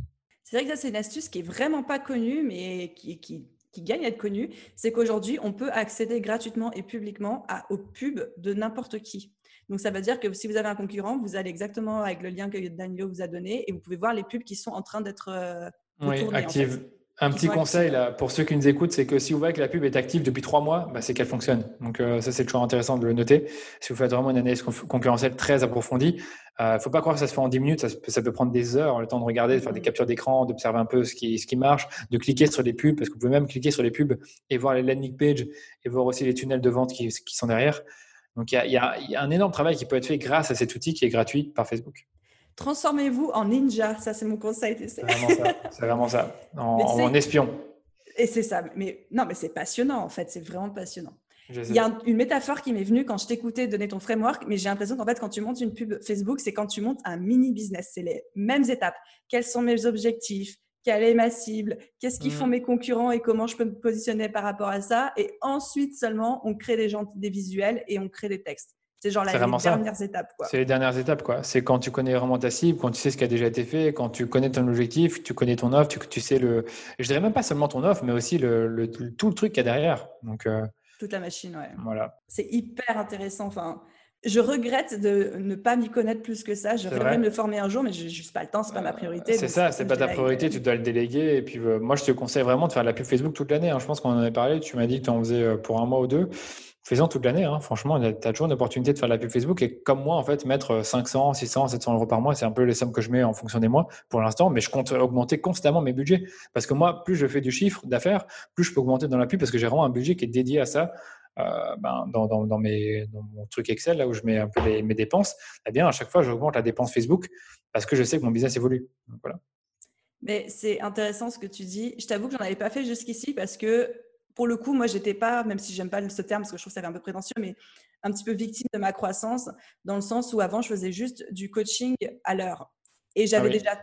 C'est vrai que ça, c'est une astuce qui est vraiment pas connue, mais qui, qui, qui gagne à être connue. C'est qu'aujourd'hui, on peut accéder gratuitement et publiquement à, aux pubs de n'importe qui. Donc, ça veut dire que si vous avez un concurrent, vous allez exactement avec le lien que Daniel vous a donné et vous pouvez voir les pubs qui sont en train d'être euh, oui, actives. Un petit conseil là, pour ceux qui nous écoutent, c'est que si vous voyez que la pub est active depuis trois mois, bah, c'est qu'elle fonctionne. Donc euh, ça, c'est toujours intéressant de le noter. Si vous faites vraiment une analyse concurrentielle très approfondie, il euh, ne faut pas croire que ça se fait en 10 minutes, ça, peut prendre des heures, le temps de regarder, de faire des mmh. captures d'écran, d'observer un peu ce qui, ce qui marche, de cliquer sur les pubs, parce que vous pouvez même cliquer sur les pubs et voir les landing pages et voir aussi les tunnels de vente qui, qui sont derrière. Donc il y, y, y a un énorme travail qui peut être fait grâce à cet outil qui est gratuit par Facebook. Transformez-vous en ninja, ça c'est mon conseil. C'est vraiment ça. En, espion. Et c'est ça, mais non, mais c'est passionnant en fait, c'est vraiment passionnant. Il y a une métaphore qui m'est venue quand je t'écoutais donner ton framework, mais j'ai l'impression qu'en fait, quand tu montes une pub Facebook, c'est quand tu montes un mini business. C'est les mêmes étapes. Quels sont mes objectifs? Quelle est ma cible? Qu'est-ce qu'ils font mm. mes concurrents et comment je peux me positionner par rapport à ça? Et ensuite seulement, on crée des, gens, des visuels et on crée des textes. C'est genre les dernières étapes. C'est les dernières étapes. quoi. C'est quand tu connais vraiment ta cible, quand tu sais ce qui a déjà été fait, quand tu connais ton objectif, tu connais ton offre, tu, tu sais le. Je dirais même pas seulement ton offre, mais aussi le, tout le truc qu'il y a derrière. Donc, euh, Toute la machine, ouais. Voilà. C'est hyper intéressant. Enfin, je regrette de ne pas m'y connaître plus que ça. Je de me former un jour, mais je n'ai juste pas le temps, c'est pas ma priorité. C'est ça, c'est pas ta priorité, tu dois le déléguer. Et puis, euh, moi, je te conseille vraiment de faire de la pub Facebook toute l'année. Hein. Je pense qu'on en avait parlé. Tu m'as dit que tu en faisais euh, pour un mois ou deux fais toute l'année. Hein. Franchement, tu as toujours une opportunité de faire de la pub Facebook. Et comme moi, en fait, mettre 500, 600, 700 euros par mois, c'est un peu les sommes que je mets en fonction des mois pour l'instant. Mais je compte augmenter constamment mes budgets. Parce que moi, plus je fais du chiffre d'affaires, plus je peux augmenter dans la pub parce que j'ai vraiment un budget qui est dédié à ça. Euh, ben, dans, dans, mes, dans, mon truc Excel, là où je mets un peu mes dépenses, eh bien, à chaque fois, j'augmente la dépense Facebook parce que je sais que mon business évolue. voilà. Mais c'est intéressant ce que tu dis. Je t'avoue que j'en avais pas fait jusqu'ici parce que pour le coup, moi, j'étais pas, même si j'aime pas ce terme parce que je trouve que ça un peu prétentieux, mais un petit peu victime de ma croissance, dans le sens où avant, je faisais juste du coaching à l'heure. Et j'avais ah déjà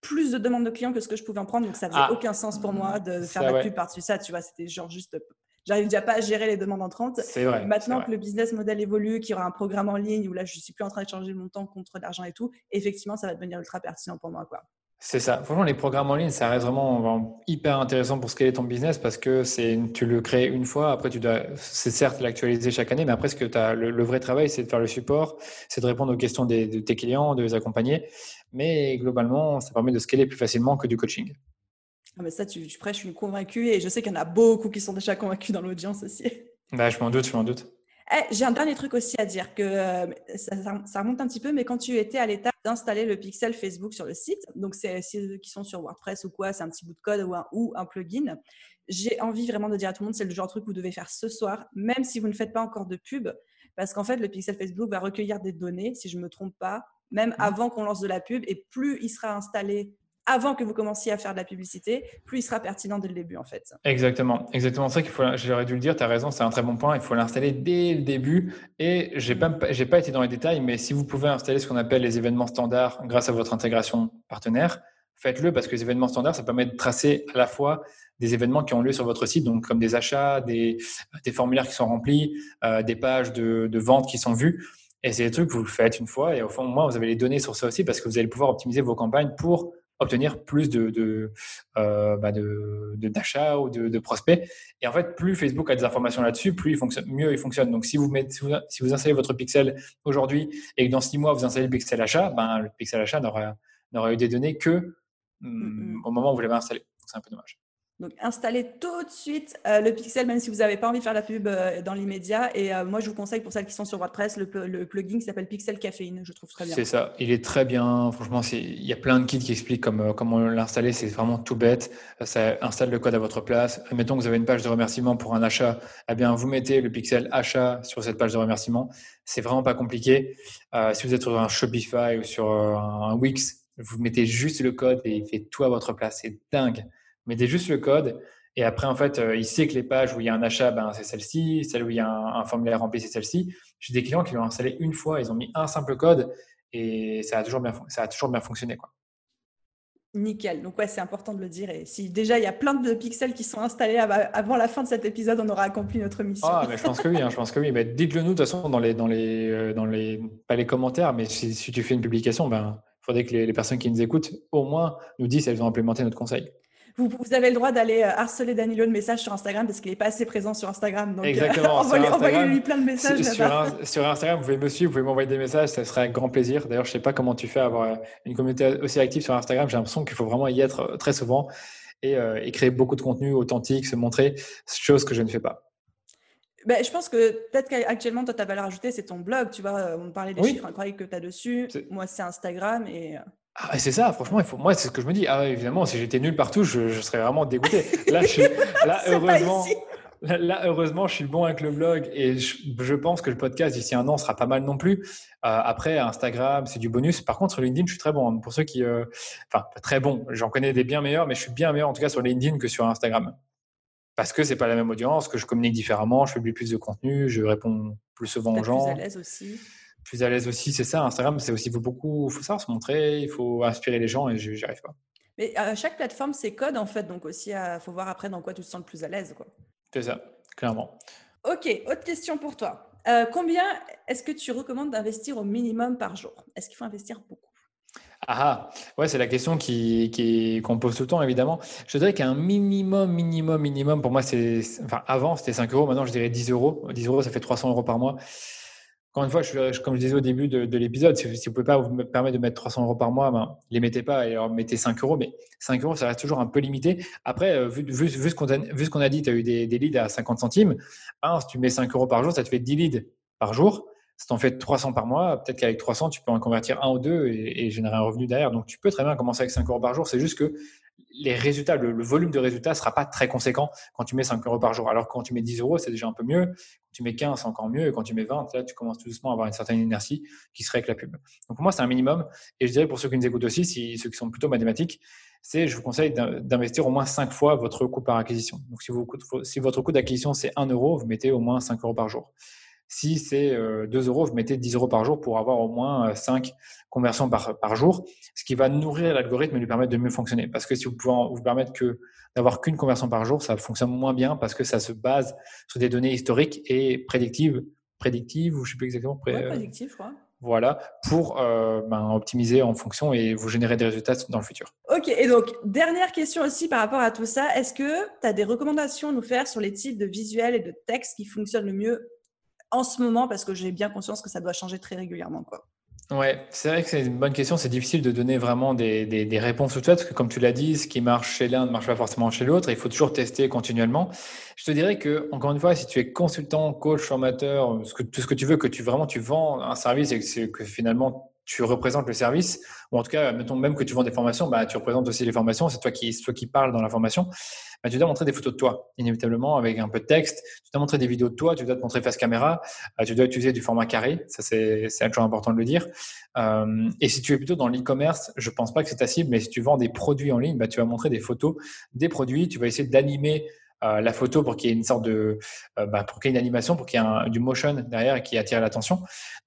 plus de demandes de clients que ce que je pouvais en prendre, donc ça faisait ah. aucun sens pour moi de faire la pub par-dessus ça. Tu vois, c'était genre juste. J'arrive déjà pas à gérer les demandes entrantes. C'est vrai. Maintenant que le business model évolue, qu'il y aura un programme en ligne où là, je suis plus en train de changer mon temps contre l'argent et tout, effectivement, ça va devenir ultra pertinent pour moi, quoi. C'est ça. Franchement, les programmes en ligne, ça reste vraiment hyper intéressant pour scaler ton business parce que c'est, tu le crées une fois. Après, tu dois, c'est certes l'actualiser chaque année, mais après, ce que as, le, vrai travail, c'est de faire le support, c'est de répondre aux questions de tes clients, de les accompagner. Mais globalement, ça permet de scaler plus facilement que du coaching. Ah, mais ça, tu, tu prêches, je suis convaincue et je sais qu'il y en a beaucoup qui sont déjà convaincus dans l'audience aussi. Bah, je m'en doute, je m'en doute. Eh, j'ai un dernier truc aussi à dire que euh, ça, remonte un petit peu, mais quand tu étais à l'étape d'installer le pixel Facebook sur le site, donc c'est ceux qui sont sur WordPress ou quoi, c'est un petit bout de code ou un, ou un plugin. J'ai envie vraiment de dire à tout le monde, c'est le genre de truc que vous devez faire ce soir, même si vous ne faites pas encore de pub, parce qu'en fait, le pixel Facebook va recueillir des données, si je ne me trompe pas, même mmh. avant qu'on lance de la pub, et plus il sera installé avant que vous commenciez à faire de la publicité, plus il sera pertinent dès le début en fait. Exactement, exactement ça qu'il faut. J'aurais dû le dire, tu as raison, c'est un très bon point. Il faut l'installer dès le début. Et j'ai pas, pas été dans les détails, mais si vous pouvez installer ce qu'on appelle les événements standards grâce à votre intégration partenaire, faites-le parce que les événements standards, ça permet de tracer à la fois des événements qui ont lieu sur votre site, donc comme des achats, des, formulaires qui sont remplis, euh, des pages de, de vente qui sont vues. Et c'est des trucs que vous faites une fois et au fond, moi, vous avez les données sur ça aussi parce que vous allez pouvoir optimiser vos campagnes pour obtenir plus de, de, euh, bah de, d'achats ou de, de, prospects. Et en fait, plus Facebook a des informations là-dessus, plus il fonctionne, mieux il fonctionne. Donc, si vous, mettez, si vous, installez votre pixel aujourd'hui et que dans six mois, vous installez le pixel achat, ben, le pixel achat n'aura, n'aura eu des données que hum, au moment où vous l'avez installé. C'est un peu dommage. Donc, installez tout de suite euh, le pixel, même si vous n'avez pas envie de faire la pub euh, dans l'immédiat. Et euh, moi, je vous conseille, pour celles qui sont sur WordPress, le, plugin qui s'appelle Pixel Caféine. Je trouve très bien. C'est ça. Il est très bien. Franchement, il y a plein de kits qui expliquent comment, l'installer. C'est vraiment tout bête. Ça installe le code à votre place. Mettons que vous avez une page de remerciement pour un achat. Eh bien, vous mettez le pixel achat sur cette page de remerciement. C'est vraiment pas compliqué. si vous êtes sur un Shopify ou sur un Wix, vous mettez juste le code et il fait tout à votre place. C'est dingue mettez juste le code. Et après, en fait, euh, il sait que les pages où il y a un achat, ben, c'est celle-ci. Celle où il y a un, formulaire rempli, c'est celle-ci. J'ai des clients qui l'ont installé une fois, ils ont mis un simple code et ça a toujours bien, ça a toujours bien fonctionné. Quoi. Nickel. Donc ouais, c'est important de le dire. Et si déjà il y a plein de pixels qui sont installés avant la fin de cet épisode, on aura accompli notre mission. Ah, mais je pense que oui. Hein, je pense que oui. Mais dites-le nous de toute façon dans les, dans les, euh, dans les, pas les commentaires, mais si, tu fais une publication, ben, il faudrait que les, les, personnes qui nous écoutent au moins nous disent si elles ont implémenté notre conseil. Vous, avez le droit d'aller euh, harceler Danilo de messages sur Instagram parce qu'il n'est pas assez présent sur Instagram. Donc, euh, Exactement. (laughs) envoyez-lui plein de messages. Sur, sur, Instagram, vous pouvez me suivre, vous pouvez m'envoyer des messages, ça serait un grand plaisir. D'ailleurs, je ne sais pas comment tu fais avoir euh, une communauté aussi active sur Instagram. J'ai l'impression qu'il faut vraiment y être très souvent et, créer beaucoup de contenu authentique, se montrer, chose que je ne fais pas. Ben, je pense que peut-être qu'actuellement, toi, ta valeur ajoutée, c'est ton blog. Tu vois, on parlait des chiffres incroyables que tu as dessus. Moi, c'est Instagram. Et ah, c'est ça, franchement, il faut... moi, c'est ce que je me dis. Ah, évidemment, si j'étais nul partout, je, serais vraiment dégoûté. Là, je (laughs) là heureusement, là, heureusement, je suis bon avec le blog et je, pense que le podcast d'ici un an sera pas mal non plus. Euh, après, Instagram, c'est du bonus. Par contre, sur LinkedIn, je suis très bon. Pour ceux qui, euh, enfin, très bon. J'en connais des bien meilleurs, mais je suis bien meilleur en tout cas sur LinkedIn que sur Instagram parce que c'est pas la même audience, que je communique différemment, je publie plus de contenu, je réponds plus souvent aux gens. Plus à l'aise aussi plus à l'aise aussi, c'est ça. Instagram, c'est aussi beaucoup, il faut savoir se montrer, il faut inspirer les gens et j'y arrive pas. Mais à chaque plateforme, c'est code en fait, donc aussi, il faut voir après dans quoi tu te sens le plus à l'aise. C'est ça, clairement. Ok, autre question pour toi. Euh, combien est-ce que tu recommandes d'investir au minimum par jour? Est-ce qu'il faut investir beaucoup? Ah, ah, ouais, c'est la question qui, qui, qu'on pose tout le temps, évidemment. Je dirais qu'un minimum, minimum, minimum, pour moi, c'est. Enfin, avant, c'était 5 euros. Maintenant, je dirais 10 euros. 10 euros, ça fait 300 euros par mois. Encore une fois, je, comme je disais au début de, l'épisode, si, vous ne pouvez pas vous permettre de mettre 300 euros par mois, ben, les mettez pas et alors mettez 5 euros. Mais 5 euros, ça reste toujours un peu limité. Après, euh, vu, vu, ce qu'on a, dit, tu as eu des, leads à 50 centimes. si tu mets 5 euros par jour, ça te fait 10 leads par jour. Si tu en fais 300 par mois, peut-être qu'avec 300, tu peux en convertir un ou deux et, générer un revenu derrière. Donc, tu peux très bien commencer avec 5 euros par jour. C'est juste que les résultats, le, volume de résultats ne sera pas très conséquent quand tu mets 5 euros par jour. Alors quand tu mets 10 euros, c'est déjà un peu mieux. Tu mets 15, c'est encore mieux. Et quand tu mets 20, là, tu commences tout doucement à avoir une certaine inertie qui serait avec la pub. Donc pour moi, c'est un minimum. Et je dirais pour ceux qui nous écoutent aussi, si, ceux qui sont plutôt mathématiques, c'est je vous conseille d'investir au moins 5 fois votre coût par acquisition. Donc si, vous, si votre coût d'acquisition, c'est 1 euro, vous mettez au moins 5 euros par jour. Si c'est 2 euh, euros, vous mettez 10 euros par jour pour avoir au moins 5 euh, conversions par, par jour, ce qui va nourrir l'algorithme et lui permettre de mieux fonctionner. Parce que si vous pouvez vous permettre que d'avoir qu'une conversion par jour, ça fonctionne moins bien parce que ça se base sur des données historiques et prédictives, prédictives ou je ne sais plus exactement. Ouais, euh, Voilà, pour ben, optimiser en fonction et vous générer des résultats dans le futur. Ok, et donc, dernière question aussi par rapport à tout ça. Est-ce que tu as des recommandations à nous faire sur les types de visuels et de textes qui fonctionnent le mieux en ce moment parce que j'ai bien conscience que ça doit changer très régulièrement. Quoi. Ouais, c'est vrai que c'est une bonne question. C'est difficile de donner vraiment des, des, réponses toutes faites parce que, comme tu l'as dit, ce qui marche chez l'un ne marche pas forcément chez l'autre. Il faut toujours tester continuellement. Je te dirais que, encore une fois, si tu es consultant, coach, formateur, tout ce que tu veux, que tu vraiment tu vends un service et que finalement tu représentes le service, ou en tout cas, mettons même que tu vends des formations, bah, tu représentes aussi les formations. C'est toi qui, qui parles dans la formation. Bah, tu dois montrer des photos de toi, inévitablement, avec un peu de texte. Tu dois montrer des vidéos de toi, tu dois te montrer face caméra, euh, tu dois utiliser du format carré, ça c'est toujours important de le dire. Euh, et si tu es plutôt dans l'e-commerce, je pense pas que c'est ta cible, mais si tu vends des produits en ligne, bah, tu vas montrer des photos des produits, tu vas essayer d'animer euh, la photo pour qu'il y ait une sorte de, bah, pour qu'il y ait une animation, pour qu'il y ait du motion derrière et qui attire l'attention.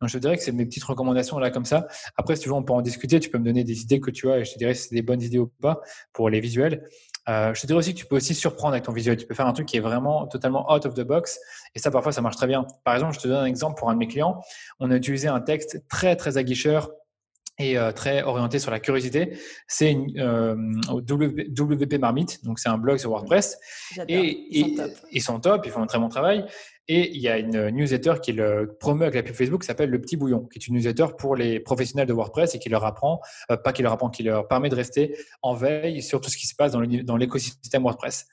Donc je te dirais que c'est mes petites recommandations là comme ça. Après, si tu veux, on peut en discuter. Tu peux me donner des idées que tu as et je te dirais si c'est des bonnes idées ou pas pour les visuels. Euh, je te dirais aussi que tu peux aussi surprendre avec ton visuel. Tu peux faire un truc qui est vraiment totalement out of the box. Et ça, parfois, ça marche très bien. Par exemple, je te donne un exemple pour un de mes clients. On a utilisé un texte très, très aguicheur et euh, très orienté sur la curiosité. C'est euh, WP Marmite, donc c'est un blog sur WordPress. Et, ils, sont top. ils sont top, ils font un très bon travail. Et il y a une newsletter qui le promeut avec la pub Facebook qui s'appelle Le Petit Bouillon, qui est une newsletter pour les professionnels de WordPress et qui leur apprend, euh, pas qui leur apprend, qui leur permet de rester en veille sur tout ce qui se passe dans l'écosystème WordPress.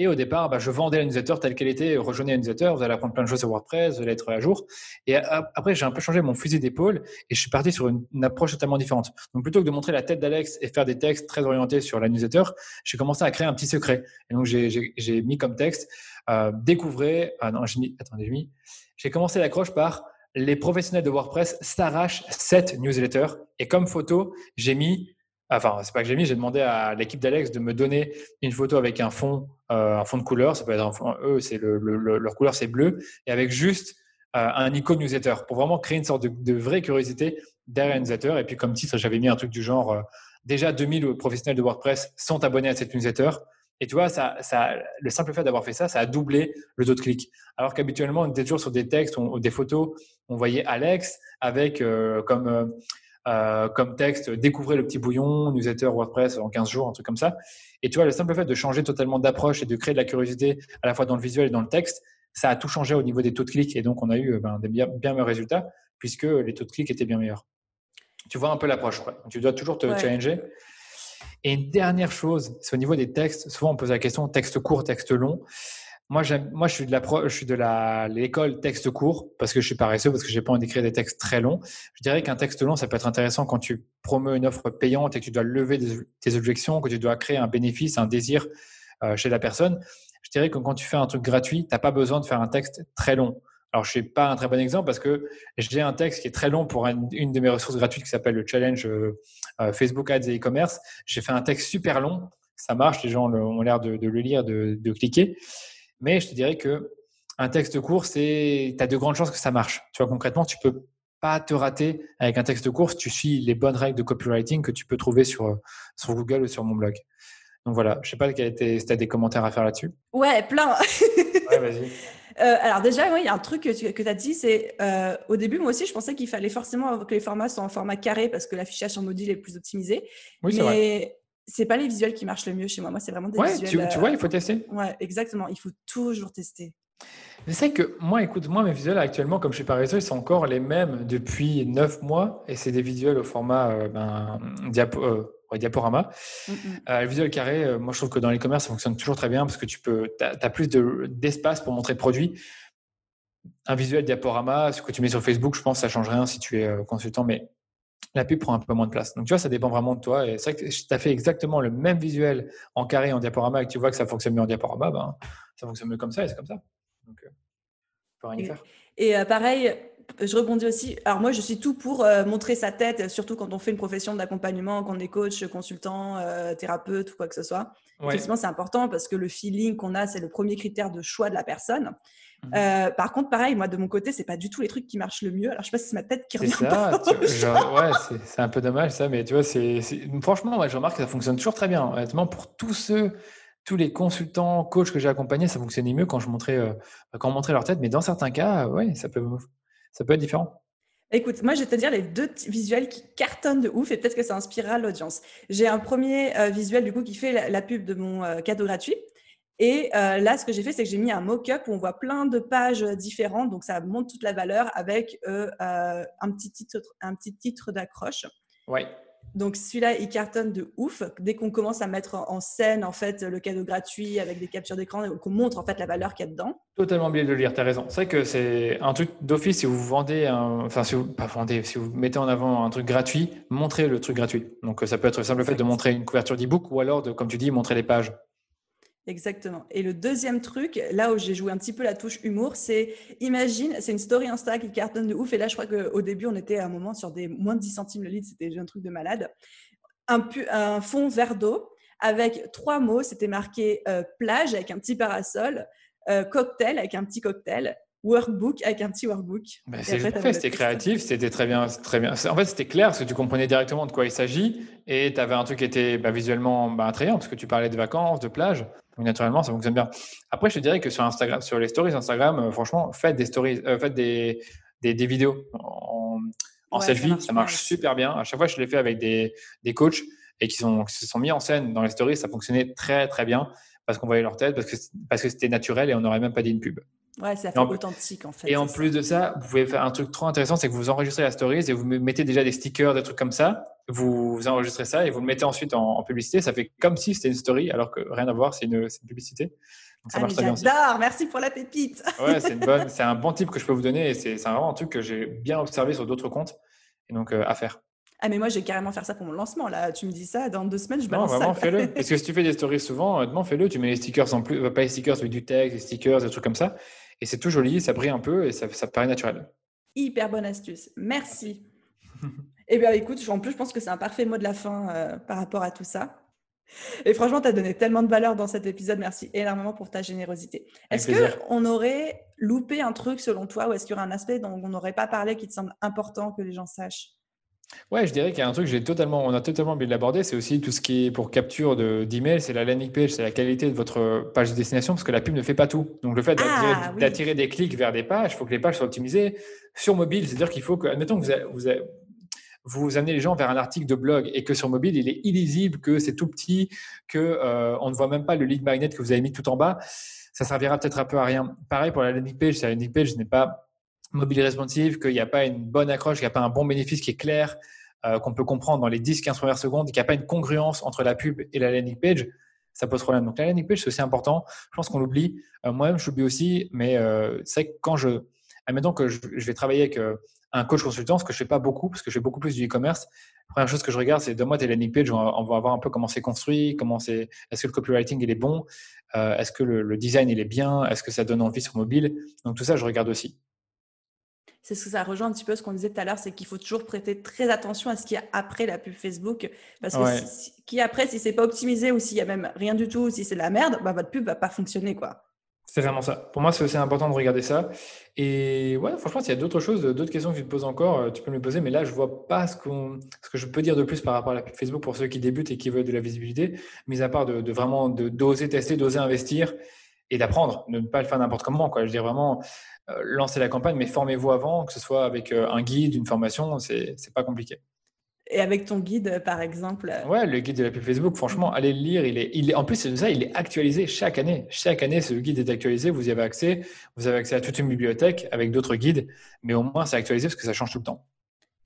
Et au départ, bah, je vendais la newsletter telle qu'elle était. Rejoignez la newsletter, vous allez apprendre plein de choses sur WordPress, vous allez être à jour. Et après, j'ai un peu changé mon fusil d'épaule et je suis parti sur une, approche totalement différente. Donc, plutôt que de montrer la tête d'Alex et faire des textes très orientés sur la newsletter, j'ai commencé à créer un petit secret. Et donc, j'ai mis comme texte euh, découvrez. Ah non, j'ai mis. Attendez, j'ai mis. J'ai commencé l'accroche par les professionnels de WordPress s'arrachent cette newsletter. Et comme photo, j'ai mis Enfin, c'est pas que j'ai mis, j'ai demandé à l'équipe d'Alex de me donner une photo avec un fond, un fond de couleur. Ça peut être un fond, eux, c'est le, leur couleur, c'est bleu, et avec juste euh, un icône newsletter pour vraiment créer une sorte de, vraie curiosité derrière un newsletter. Et puis, comme titre, j'avais mis un truc du genre euh, déjà 2000 professionnels de WordPress sont abonnés à cette newsletter. Et tu vois, ça, ça, le simple fait d'avoir fait ça, ça a doublé le taux de clic. Alors qu'habituellement, on était toujours sur des textes ou des photos. On voyait Alex avec euh, comme, euh, euh, comme texte Découvrez le petit bouillon, newsletter WordPress en 15 jours, un truc comme ça. Et tu vois, le simple fait de changer totalement d'approche et de créer de la curiosité à la fois dans le visuel et dans le texte, ça a tout changé au niveau des taux de clic. Et donc, on a eu ben, des bien, bien meilleurs résultats puisque les taux de clic étaient bien meilleurs. Tu vois un peu l'approche. Tu dois toujours te challenger. Et une dernière chose, c'est au niveau des textes. Souvent, on pose la question texte court, texte long. Moi, je suis de l'école texte court parce que je suis paresseux, parce que j'ai pas envie d'écrire des textes très longs. Je dirais qu'un texte long, ça peut être intéressant quand tu promeux une offre payante et que tu dois lever tes objections, que tu dois créer un bénéfice, un désir euh, chez la personne. Je dirais que quand tu fais un truc gratuit, tu n'as pas besoin de faire un texte très long. Alors, je suis pas un très bon exemple parce que j'ai un texte qui est très long pour une, de mes ressources gratuites qui s'appelle le challenge euh, euh, Facebook Ads et e-commerce. J'ai fait un texte super long. Ça marche, les gens ont l'air de, le lire, de, cliquer. Mais je te dirais que un texte court, c'est, tu as de grandes chances que ça marche. Tu vois, concrètement, tu peux pas te rater avec un texte court si tu suis les bonnes règles de copywriting que tu peux trouver sur, sur Google ou sur mon blog. Donc voilà, je sais pas si tu as des commentaires à faire là-dessus. Ouais, plein. (laughs) ouais, vas-y. Euh, alors déjà, il y a un truc que tu as dit, c'est euh, au début, moi aussi, je pensais qu'il fallait forcément que les formats soient en format carré parce que l'affichage sur mobile est plus optimisé. Oui, c'est mais c'est pas les visuels qui marchent le mieux chez moi. Moi, c'est vraiment des ouais, visuels. Tu, tu, vois, il faut tester. Euh, ouais, exactement. Il faut toujours tester. C'est que moi, écoute, moi, mes visuels actuellement, comme je suis pas réseau, ils sont encore les mêmes depuis 9 mois et c'est des visuels au format ben, diapo, diaporama. Mm, mm. Euh, le visuel carré, euh, moi je trouve que dans l'e-commerce, ça fonctionne toujours très bien parce que tu peux, as, plus d'espace pour montrer le produit. Un visuel diaporama, ce que tu mets sur Facebook, je pense que ça change rien si tu es euh, consultant, mais la pub prend un peu moins de place. Donc tu vois, ça dépend vraiment de toi. Et c'est vrai que tu as fait exactement le même visuel en carré, en diaporama, et que tu vois que ça fonctionne mieux en diaporama, ben, ça fonctionne mieux comme ça et c'est comme ça. Donc, faut rien et, faire. Et pareil, je rebondis aussi. Alors moi, je suis tout pour euh, montrer sa tête, surtout quand on fait une profession d'accompagnement, qu'on est coach, consultant, euh, thérapeute ou quoi que ce soit. Effectivement, c'est important parce que le feeling qu'on a, c'est le premier critère de choix de la personne. Mhm. Euh, par contre, pareil, moi de mon côté, c'est pas du tout les trucs qui marchent le mieux. Alors je sais pas si c'est ma tête qui revient. (laughs) C'est ça. ouais, c'est un peu dommage ça, mais tu vois, c'est franchement, je remarque que ça fonctionne toujours très bien. Honnêtement, pour tous ceux tous les consultants, coachs que j'ai accompagnés, ça fonctionnait mieux quand je montrais, quand on montrait leur tête. Mais dans certains cas, ouais, ça peut, ça peut être différent. Écoute, moi, je vais te dire les deux visuels qui cartonnent de ouf et peut-être que ça inspirera l'audience. J'ai un premier euh, visuel du coup qui fait la, pub de mon euh, cadeau gratuit. Et euh, là, ce que j'ai fait, c'est que j'ai mis un mock-up où on voit plein de pages différentes. Donc, ça montre toute la valeur avec un petit titre, un petit titre d'accroche. Ouais. Donc celui-là, il cartonne de ouf. Dès qu'on commence à mettre en scène en fait le cadeau gratuit avec des captures d'écran, qu'on montre en fait la valeur qu'il y a dedans. Totalement oublié de le lire, tu as raison. C'est vrai que c'est un truc d'office si vous vendez, enfin si vous pas vendez, si vous mettez en avant un truc gratuit, montrez le truc gratuit. Donc ça peut être le simple fait de montrer une couverture d'e-book ou alors de, comme tu dis, montrer les pages. Exactement. Et le deuxième truc, là où j'ai joué un petit peu la touche humour, c'est imagine, c'est une story Insta qui cartonne de ouf. Et là, je crois qu'au début, on était à un moment sur des moins de 10 centimes le litre, c'était un truc de malade. Un, un fond vert d'eau avec trois mots, c'était marqué euh, plage avec un petit parasol, euh, cocktail avec un petit cocktail, workbook avec un petit workbook. Bah, c'était créatif, c'était très bien, très bien. En fait, c'était clair parce que tu comprenais directement de quoi il s'agit et tu avais un truc qui était bah, visuellement bah, attrayant parce que tu parlais de vacances, de plage. Donc, naturellement, ça fonctionne bien. Après, je te dirais que sur Instagram, sur les stories Instagram, euh, franchement, faites des stories, euh, faites des, des, des, vidéos en, en selfie, ça marche, super bien. À chaque fois, je l'ai fait avec des, des coachs et qui, sont, qui se sont mis en scène dans les stories, ça fonctionnait très très bien parce qu'on voyait leur tête, parce que parce que c'était naturel et on n'aurait même pas dit une pub. Ouais, ça fait authentique en fait. Et en plus de ça, vous pouvez faire un truc trop intéressant, c'est que vous enregistrez la story et vous mettez déjà des stickers, des trucs comme ça. Vous, enregistrez ça et vous le mettez ensuite en, publicité. Ça fait comme si c'était une story, alors que rien à voir, c'est une, publicité. Donc ça ah, marche très bien. J'adore, merci pour la pépite. ouais, (laughs) c'est un bon type que je peux vous donner et c'est vraiment un truc que j'ai bien observé sur d'autres comptes et donc euh, à faire. Ah, mais moi, je vais carrément faire ça pour mon lancement. Là, tu me dis ça, dans deux semaines, je balance non, vraiment, fais-le. (laughs) Parce que si tu fais des stories souvent, honnêtement, fais-le. Tu mets les stickers en plus, pas les stickers, mais du texte, les stickers, des trucs comme ça. Et c'est tout joli, ça brille un peu et ça, ça paraît naturel. Hyper bonne astuce. Merci. (laughs) eh bien, écoute, en plus, je pense que c'est un parfait mot de la fin euh, par rapport à tout ça. Et franchement, tu as donné tellement de valeur dans cet épisode. Merci énormément pour ta générosité. Est-ce qu'on aurait loupé un truc selon toi ou est-ce qu'il y aurait un aspect dont on n'aurait pas parlé qui te semble important que les gens sachent? Ouais, je dirais qu'il y a un truc j'ai totalement, on a totalement oublié de l'aborder, c'est aussi tout ce qui est pour capture d'email, c'est la landing page, c'est la qualité de votre page de destination, parce que la pub ne fait pas tout. Donc le fait d'attirer ah, des clics vers des pages, il faut que les pages soient optimisées sur mobile, c'est-à-dire qu'il faut que, admettons que vous, vous, vous amenez les gens vers un article de blog et que sur mobile, il est illisible, que c'est tout petit, que euh, on ne voit même pas le lead magnet que vous avez mis tout en bas, ça servira peut-être un peu à rien. Pareil pour la landing page, la landing page n'est pas mobile responsive, qu'il n'y a pas une bonne accroche, qu'il n'y a pas un bon bénéfice qui est clair, euh, qu'on peut comprendre dans les 10-15 premières secondes, qu'il n'y a pas une congruence entre la pub et la landing page, ça pose problème. Donc la landing page, c'est aussi important. Je pense qu'on l'oublie. Euh, moi-même, je l'oublie aussi, mais c'est que quand je... Admettons que je, vais travailler avec un coach consultant, ce que je fais pas beaucoup, parce que je fais beaucoup plus du e-commerce. La première chose que je regarde, c'est donne-moi tes landing pages, on va voir un peu comment c'est construit, comment c'est, est-ce que le copywriting il est bon, euh, est-ce que le, design il est bien, est-ce que ça donne envie sur mobile. Donc tout ça, je regarde aussi. C'est ce que ça rejoint un petit peu ce qu'on disait tout à l'heure, c'est qu'il faut toujours prêter très attention à ce qu'il y a après la pub Facebook, parce que qui après, si c'est pas optimisé ou s'il y a même rien du tout, si c'est la merde, bah, votre pub va pas fonctionner quoi. C'est vraiment ça. Pour moi, c'est aussi important de regarder ça. Et ouais, franchement, s'il y a d'autres choses, d'autres questions que tu te poses encore, euh, tu peux me les poser. Mais là, je vois pas ce, qu'on, ce que je peux dire de plus par rapport à la Facebook pour ceux qui débutent et qui veulent de la visibilité, mis à part de, vraiment de, d'oser tester, d'oser investir et d'apprendre, de ne pas le faire n'importe comment. Quoi. Je veux dire vraiment, lancer la campagne, mais formez-vous avant, que ce soit avec euh, un guide, une formation, c'est, pas compliqué. Et avec ton guide, par exemple euh, Ouais, le guide de la pub Facebook, franchement, allez le lire. Il est, il est, en plus, c'est ça, il est actualisé chaque année. Chaque année, ce guide est actualisé. Vous y avez accès. Vous avez accès à toute une bibliothèque avec d'autres guides. Mais au moins, c'est actualisé parce que ça change tout le temps.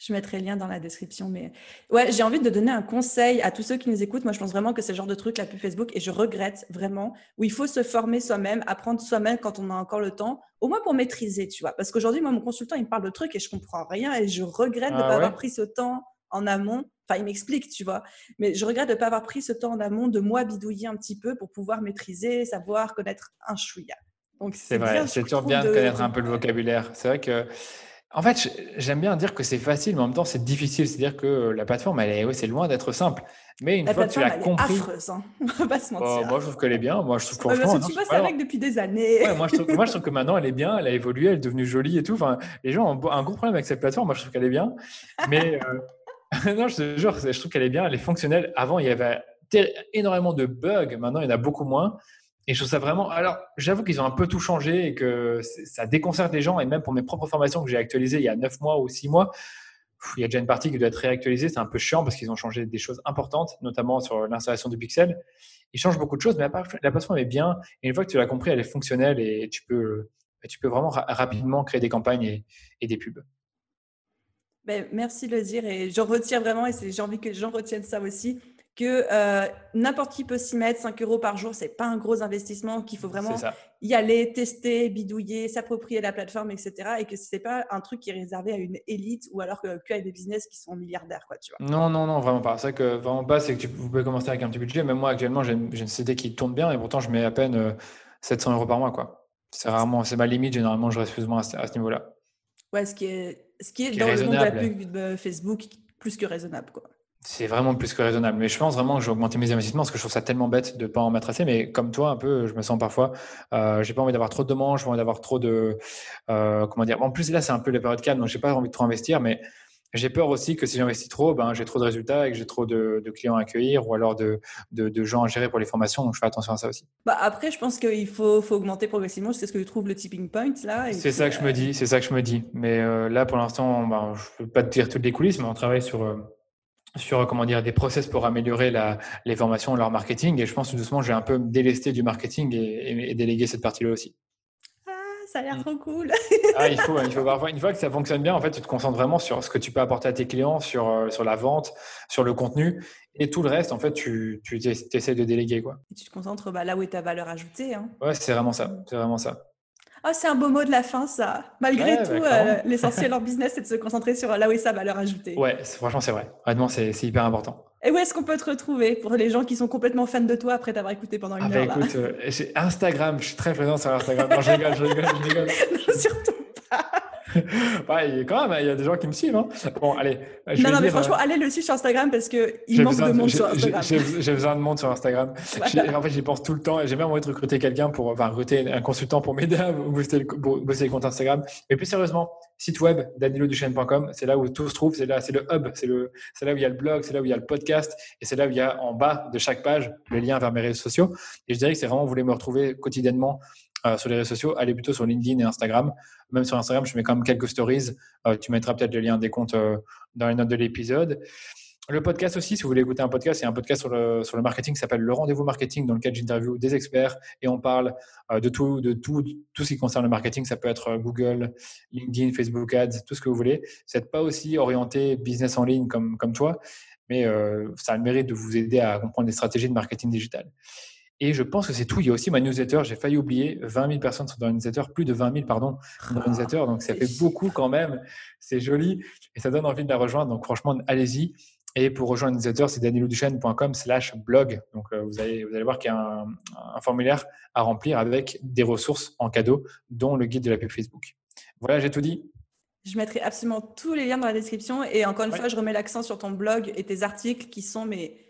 Je mettrai le lien dans la description. Mais ouais, j'ai envie de donner un conseil à tous ceux qui nous écoutent. Moi, je pense vraiment que c'est le genre de truc, la pub Facebook, et je regrette vraiment, où il faut se former soi-même, apprendre soi-même quand on a encore le temps, au moins pour maîtriser, tu vois. Parce qu'aujourd'hui, moi, mon consultant, il me parle de trucs et je comprends rien et je regrette de ne ah pas avoir pris ce temps en amont. Enfin, il m'explique, tu vois. Mais je regrette de ne pas avoir pris ce temps en amont de moi bidouiller un petit peu pour pouvoir maîtriser, savoir, connaître un chouïa. Donc, c'est vrai, c'est toujours bien de, connaître un peu le vocabulaire. C'est vrai que, en fait, j'aime bien dire que c'est facile, mais en même temps, c'est difficile. C'est-à-dire que la plateforme, elle est, c'est loin d'être simple. Mais une fois que tu l'as compris. Est affreuse, hein. (laughs) On va pas se mentir. Oh, moi, je trouve qu'elle est bien. Moi, je trouve que, franchement, tu bosses avec depuis des années. moi, je trouve, moi, je trouve que maintenant, elle est bien. Elle a évolué. Elle est devenue jolie et tout. Enfin, les gens ont un gros problème avec cette plateforme. Moi, je trouve qu'elle est bien. Mais. Euh, (laughs) non, je te jure, je trouve qu'elle est bien, elle est fonctionnelle. Avant, il y avait énormément de bugs, maintenant, il y en a beaucoup moins. Et je trouve ça vraiment. Alors, j'avoue qu'ils ont un peu tout changé et que ça déconcerte les gens. Et même pour mes propres formations que j'ai actualisées il y a 9 mois ou 6 mois, il y a déjà une partie qui doit être réactualisée. C'est un peu chiant parce qu'ils ont changé des choses importantes, notamment sur l'installation du pixel. Ils changent beaucoup de choses, mais la plateforme est bien. Et une fois que tu l'as compris, elle est fonctionnelle et tu peux, tu peux vraiment rapidement créer des campagnes et des pubs. Ben, merci de le dire et j'en retiens vraiment et j'ai envie que les gens retiennent ça aussi que euh, n'importe qui peut s'y mettre, 5 euros par jour, c'est pas un gros investissement, qu'il faut vraiment y aller, tester, bidouiller, s'approprier la plateforme, etc. Et que c'est pas un truc qui est réservé à une élite ou alors que, que des business qui sont milliardaires, quoi, tu vois. Non, non, non, vraiment pas. C'est que vraiment pas, c'est que tu, vous pouvez commencer avec un petit budget. Même moi, actuellement, j'ai une, une, CD qui tourne bien et pourtant, je mets à peine 700 euh, euros par mois, quoi. C'est rarement, c'est ma limite. Généralement, je reste plus ou moins à ce niveau-là. Ouais, ce qui est ce qui est, dans le monde de la pub Facebook plus que raisonnable. Quoi. C'est vraiment plus que raisonnable. Mais je pense vraiment que je vais augmenter mes investissements parce que je trouve ça tellement bête de ne pas en mettre assez. Mais comme toi, un peu, je me sens parfois, euh, j'ai pas envie d'avoir trop de demandes, j'ai pas envie d'avoir trop de. Euh, comment dire En plus, là, c'est un peu la période calme, donc j'ai pas envie de trop investir. Mais j'ai peur aussi que si j'investis trop, ben, j'ai trop de résultats et que j'ai trop de, clients à accueillir ou alors de, de, gens à gérer pour les formations. Donc, je fais attention à ça aussi. Bah après, je pense qu'il faut, faut, augmenter progressivement C'est ce que je trouve le tipping point là. C'est ça que je me dis. C'est ça que je me dis. Mais euh, là, pour l'instant, ben, je ne peux pas te dire toutes les coulisses, mais on travaille sur, euh, sur comment dire, des process pour améliorer la, les formations, leur marketing. Et je pense que doucement, j'ai un peu délesté du marketing et, et délégué cette partie-là aussi ça a l'air mm. trop cool. ah, il faut, il faut parfois, une fois que ça fonctionne bien, en fait, tu te concentres vraiment sur ce que tu peux apporter à tes clients, sur, euh, sur la vente, sur le contenu. Et tout le reste, en fait, tu, tu essaies de déléguer. Quoi. Et tu te concentres bah, là où est ta valeur ajoutée. Hein. Ouais, c'est vraiment ça. C'est vraiment ça. Ah, c'est un beau mot de la fin, ça. Malgré tout, bah, euh, l'essentiel en business, c'est de se concentrer sur là où est sa valeur ajoutée. Ouais, franchement, c'est vrai. Vraiment, c'est hyper important. Et où est-ce qu'on peut te retrouver pour les gens qui sont complètement fans de toi après t'avoir écouté pendant une ah, bah, heure écoute, euh, Instagram, je suis très présent sur Instagram. Non, je rigole, je rigole, je rigole. (laughs) non, surtout pas. (laughs) bah, quand même, il y a des gens qui me suivent. Hein. Bon, allez. non, non, mais franchement, euh, allez le suivre sur Instagram parce qu'il manque de monde sur Instagram. J'ai besoin de monde sur Instagram. (laughs) En fait, j'y pense tout le temps et j'ai même envie de recruter quelqu'un pour, enfin, recruter un consultant pour m'aider à booster, le, booster les comptes Instagram. Et plus sérieusement, site web daniloduchesne.com, c'est là où tout se trouve, c'est là, c'est le hub, c'est le, c'est là où il y a le blog, c'est là où il y a le podcast et c'est là où il y a en bas de chaque page le lien vers mes réseaux sociaux. Et je dirais que c'est vraiment, vous voulez me retrouver quotidiennement euh, sur les réseaux sociaux, allez plutôt sur LinkedIn et Instagram. Même sur Instagram, je mets quand même quelques stories. Euh, tu mettras peut-être le lien des comptes euh, dans les notes de l'épisode. Le podcast aussi, si vous voulez écouter un podcast, c'est un podcast sur le, sur le marketing qui s'appelle Le Rendez-vous Marketing, dans lequel j'interview des experts et on parle de tout, de tout, tout ce qui concerne le marketing. Ça peut être Google, LinkedIn, Facebook Ads, tout ce que vous voulez. Vous n'êtes pas aussi orienté business en ligne comme, comme toi, mais ça a le mérite de vous aider à comprendre des stratégies de marketing digital. Et je pense que c'est tout. Il y a aussi ma newsletter. J'ai failli oublier. 20 000 personnes sont dans la newsletter, plus de 20 000, pardon, dans la newsletter. Donc, ça fait beaucoup quand même. C'est joli et ça donne envie de la rejoindre. Donc, franchement, allez-y. Et pour rejoindre la newsletter, c'est danielouduchesne.com slash blog. Donc, euh, vous, allez, vous allez voir qu'il y a un, un, formulaire à remplir avec des ressources en cadeau, dont le guide de la pub Facebook. Voilà, j'ai tout dit. Je mettrai absolument tous les liens dans la description. Et encore une fois, je remets l'accent sur ton blog et tes articles qui sont mais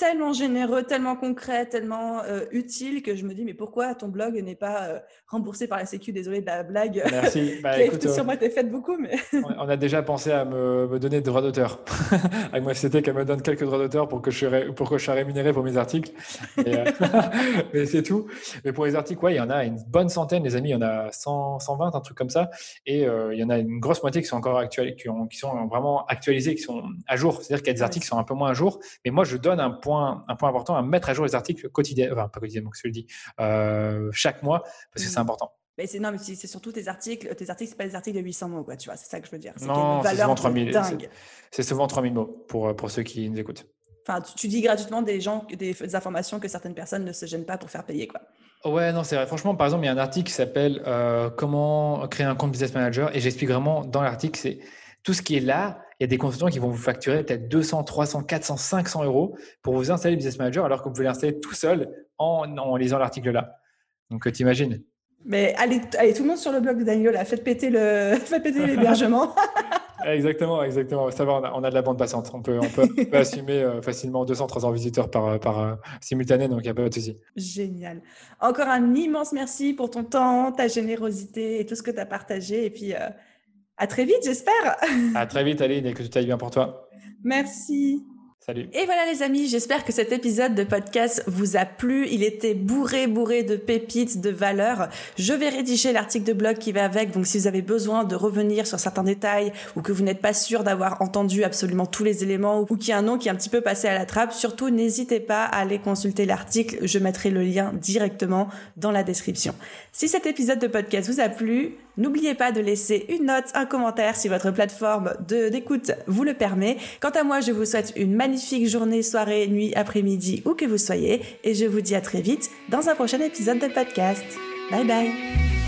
tellement généreux, tellement concret, tellement euh, utile que je me dis mais pourquoi ton blog n'est pas euh, remboursé par la Sécu? Désolé de la blague. Merci. (laughs) Bah, écoute, sur moi, t'es faite beaucoup, mais. on a déjà pensé à me, me donner des droits d'auteur. (laughs) Avec moi, c'était qu'elle me donne quelques droits d'auteur pour que je pour que je sois rémunéré pour mes articles. Euh, (laughs) mais c'est tout. Mais pour les articles, ouais, il y en a une bonne centaine, les amis. Il y en a 100, 120, un truc comme ça. Et il y en a une grosse moitié qui sont encore actuels, qui, qui sont vraiment actualisés, qui sont à jour. C'est-à-dire qu'il y a des articles qui sont un peu moins à jour. Mais moi, je donne un point un point important à mettre à jour les articles quotidiennement, enfin pas quotidiennement, que je le dis, euh, chaque mois, parce que c'est mmh. important. Mais c'est non, mais c'est surtout tes articles. Tes articles, c'est pas des articles de 800 mots, quoi. Tu vois, c'est ça que je veux dire. Non, c'est souvent 3000. C'est souvent 3000 mots pour pour ceux qui nous écoutent. Enfin, tu, dis gratuitement des gens, des, informations que certaines personnes ne se gênent pas pour faire payer, quoi. Ouais, non, c'est vrai. Franchement, par exemple, il y a un article qui s'appelle euh, Comment créer un compte business manager, et j'explique vraiment dans l'article, c'est tout ce qui est là, il y a des consultants qui vont vous facturer peut-être 200, 300, 400, 500 euros pour vous installer Business Manager alors que vous pouvez l'installer tout seul en, lisant l'article là. Donc, euh, t'imagines Mais allez, allez, tout le monde sur le blog de Daniel, là, faites péter le, (laughs) faites péter l'hébergement. (laughs) exactement, exactement. Ça va, on a, de la bande passante. On peut, on peut, (laughs) assumer euh, facilement 200, 300 visiteurs par, par euh, simultané, donc il n'y a pas de souci. Génial. Encore un immense merci pour ton temps, ta générosité et tout ce que tu as partagé. Et puis, à très vite, j'espère. (laughs) À très vite, Aline, et que tout aille bien pour toi. Merci. Salut. Et voilà les amis, j'espère que cet épisode de podcast vous a plu. Il était bourré, bourré de pépites, de valeurs. Je vais rédiger l'article de blog qui va avec. Donc si vous avez besoin de revenir sur certains détails ou que vous n'êtes pas sûr d'avoir entendu absolument tous les éléments ou qu'il y a un nom qui est un petit peu passé à la trappe, surtout n'hésitez pas à aller consulter l'article. Je mettrai le lien directement dans la description. Si cet épisode de podcast vous a plu, N'oubliez pas de laisser une note, un commentaire si votre plateforme d'écoute vous le permet. Quant à moi, je vous souhaite une magnifique journée, soirée, nuit, après-midi, où que vous soyez, et je vous dis à très vite dans un prochain épisode de podcast. Bye bye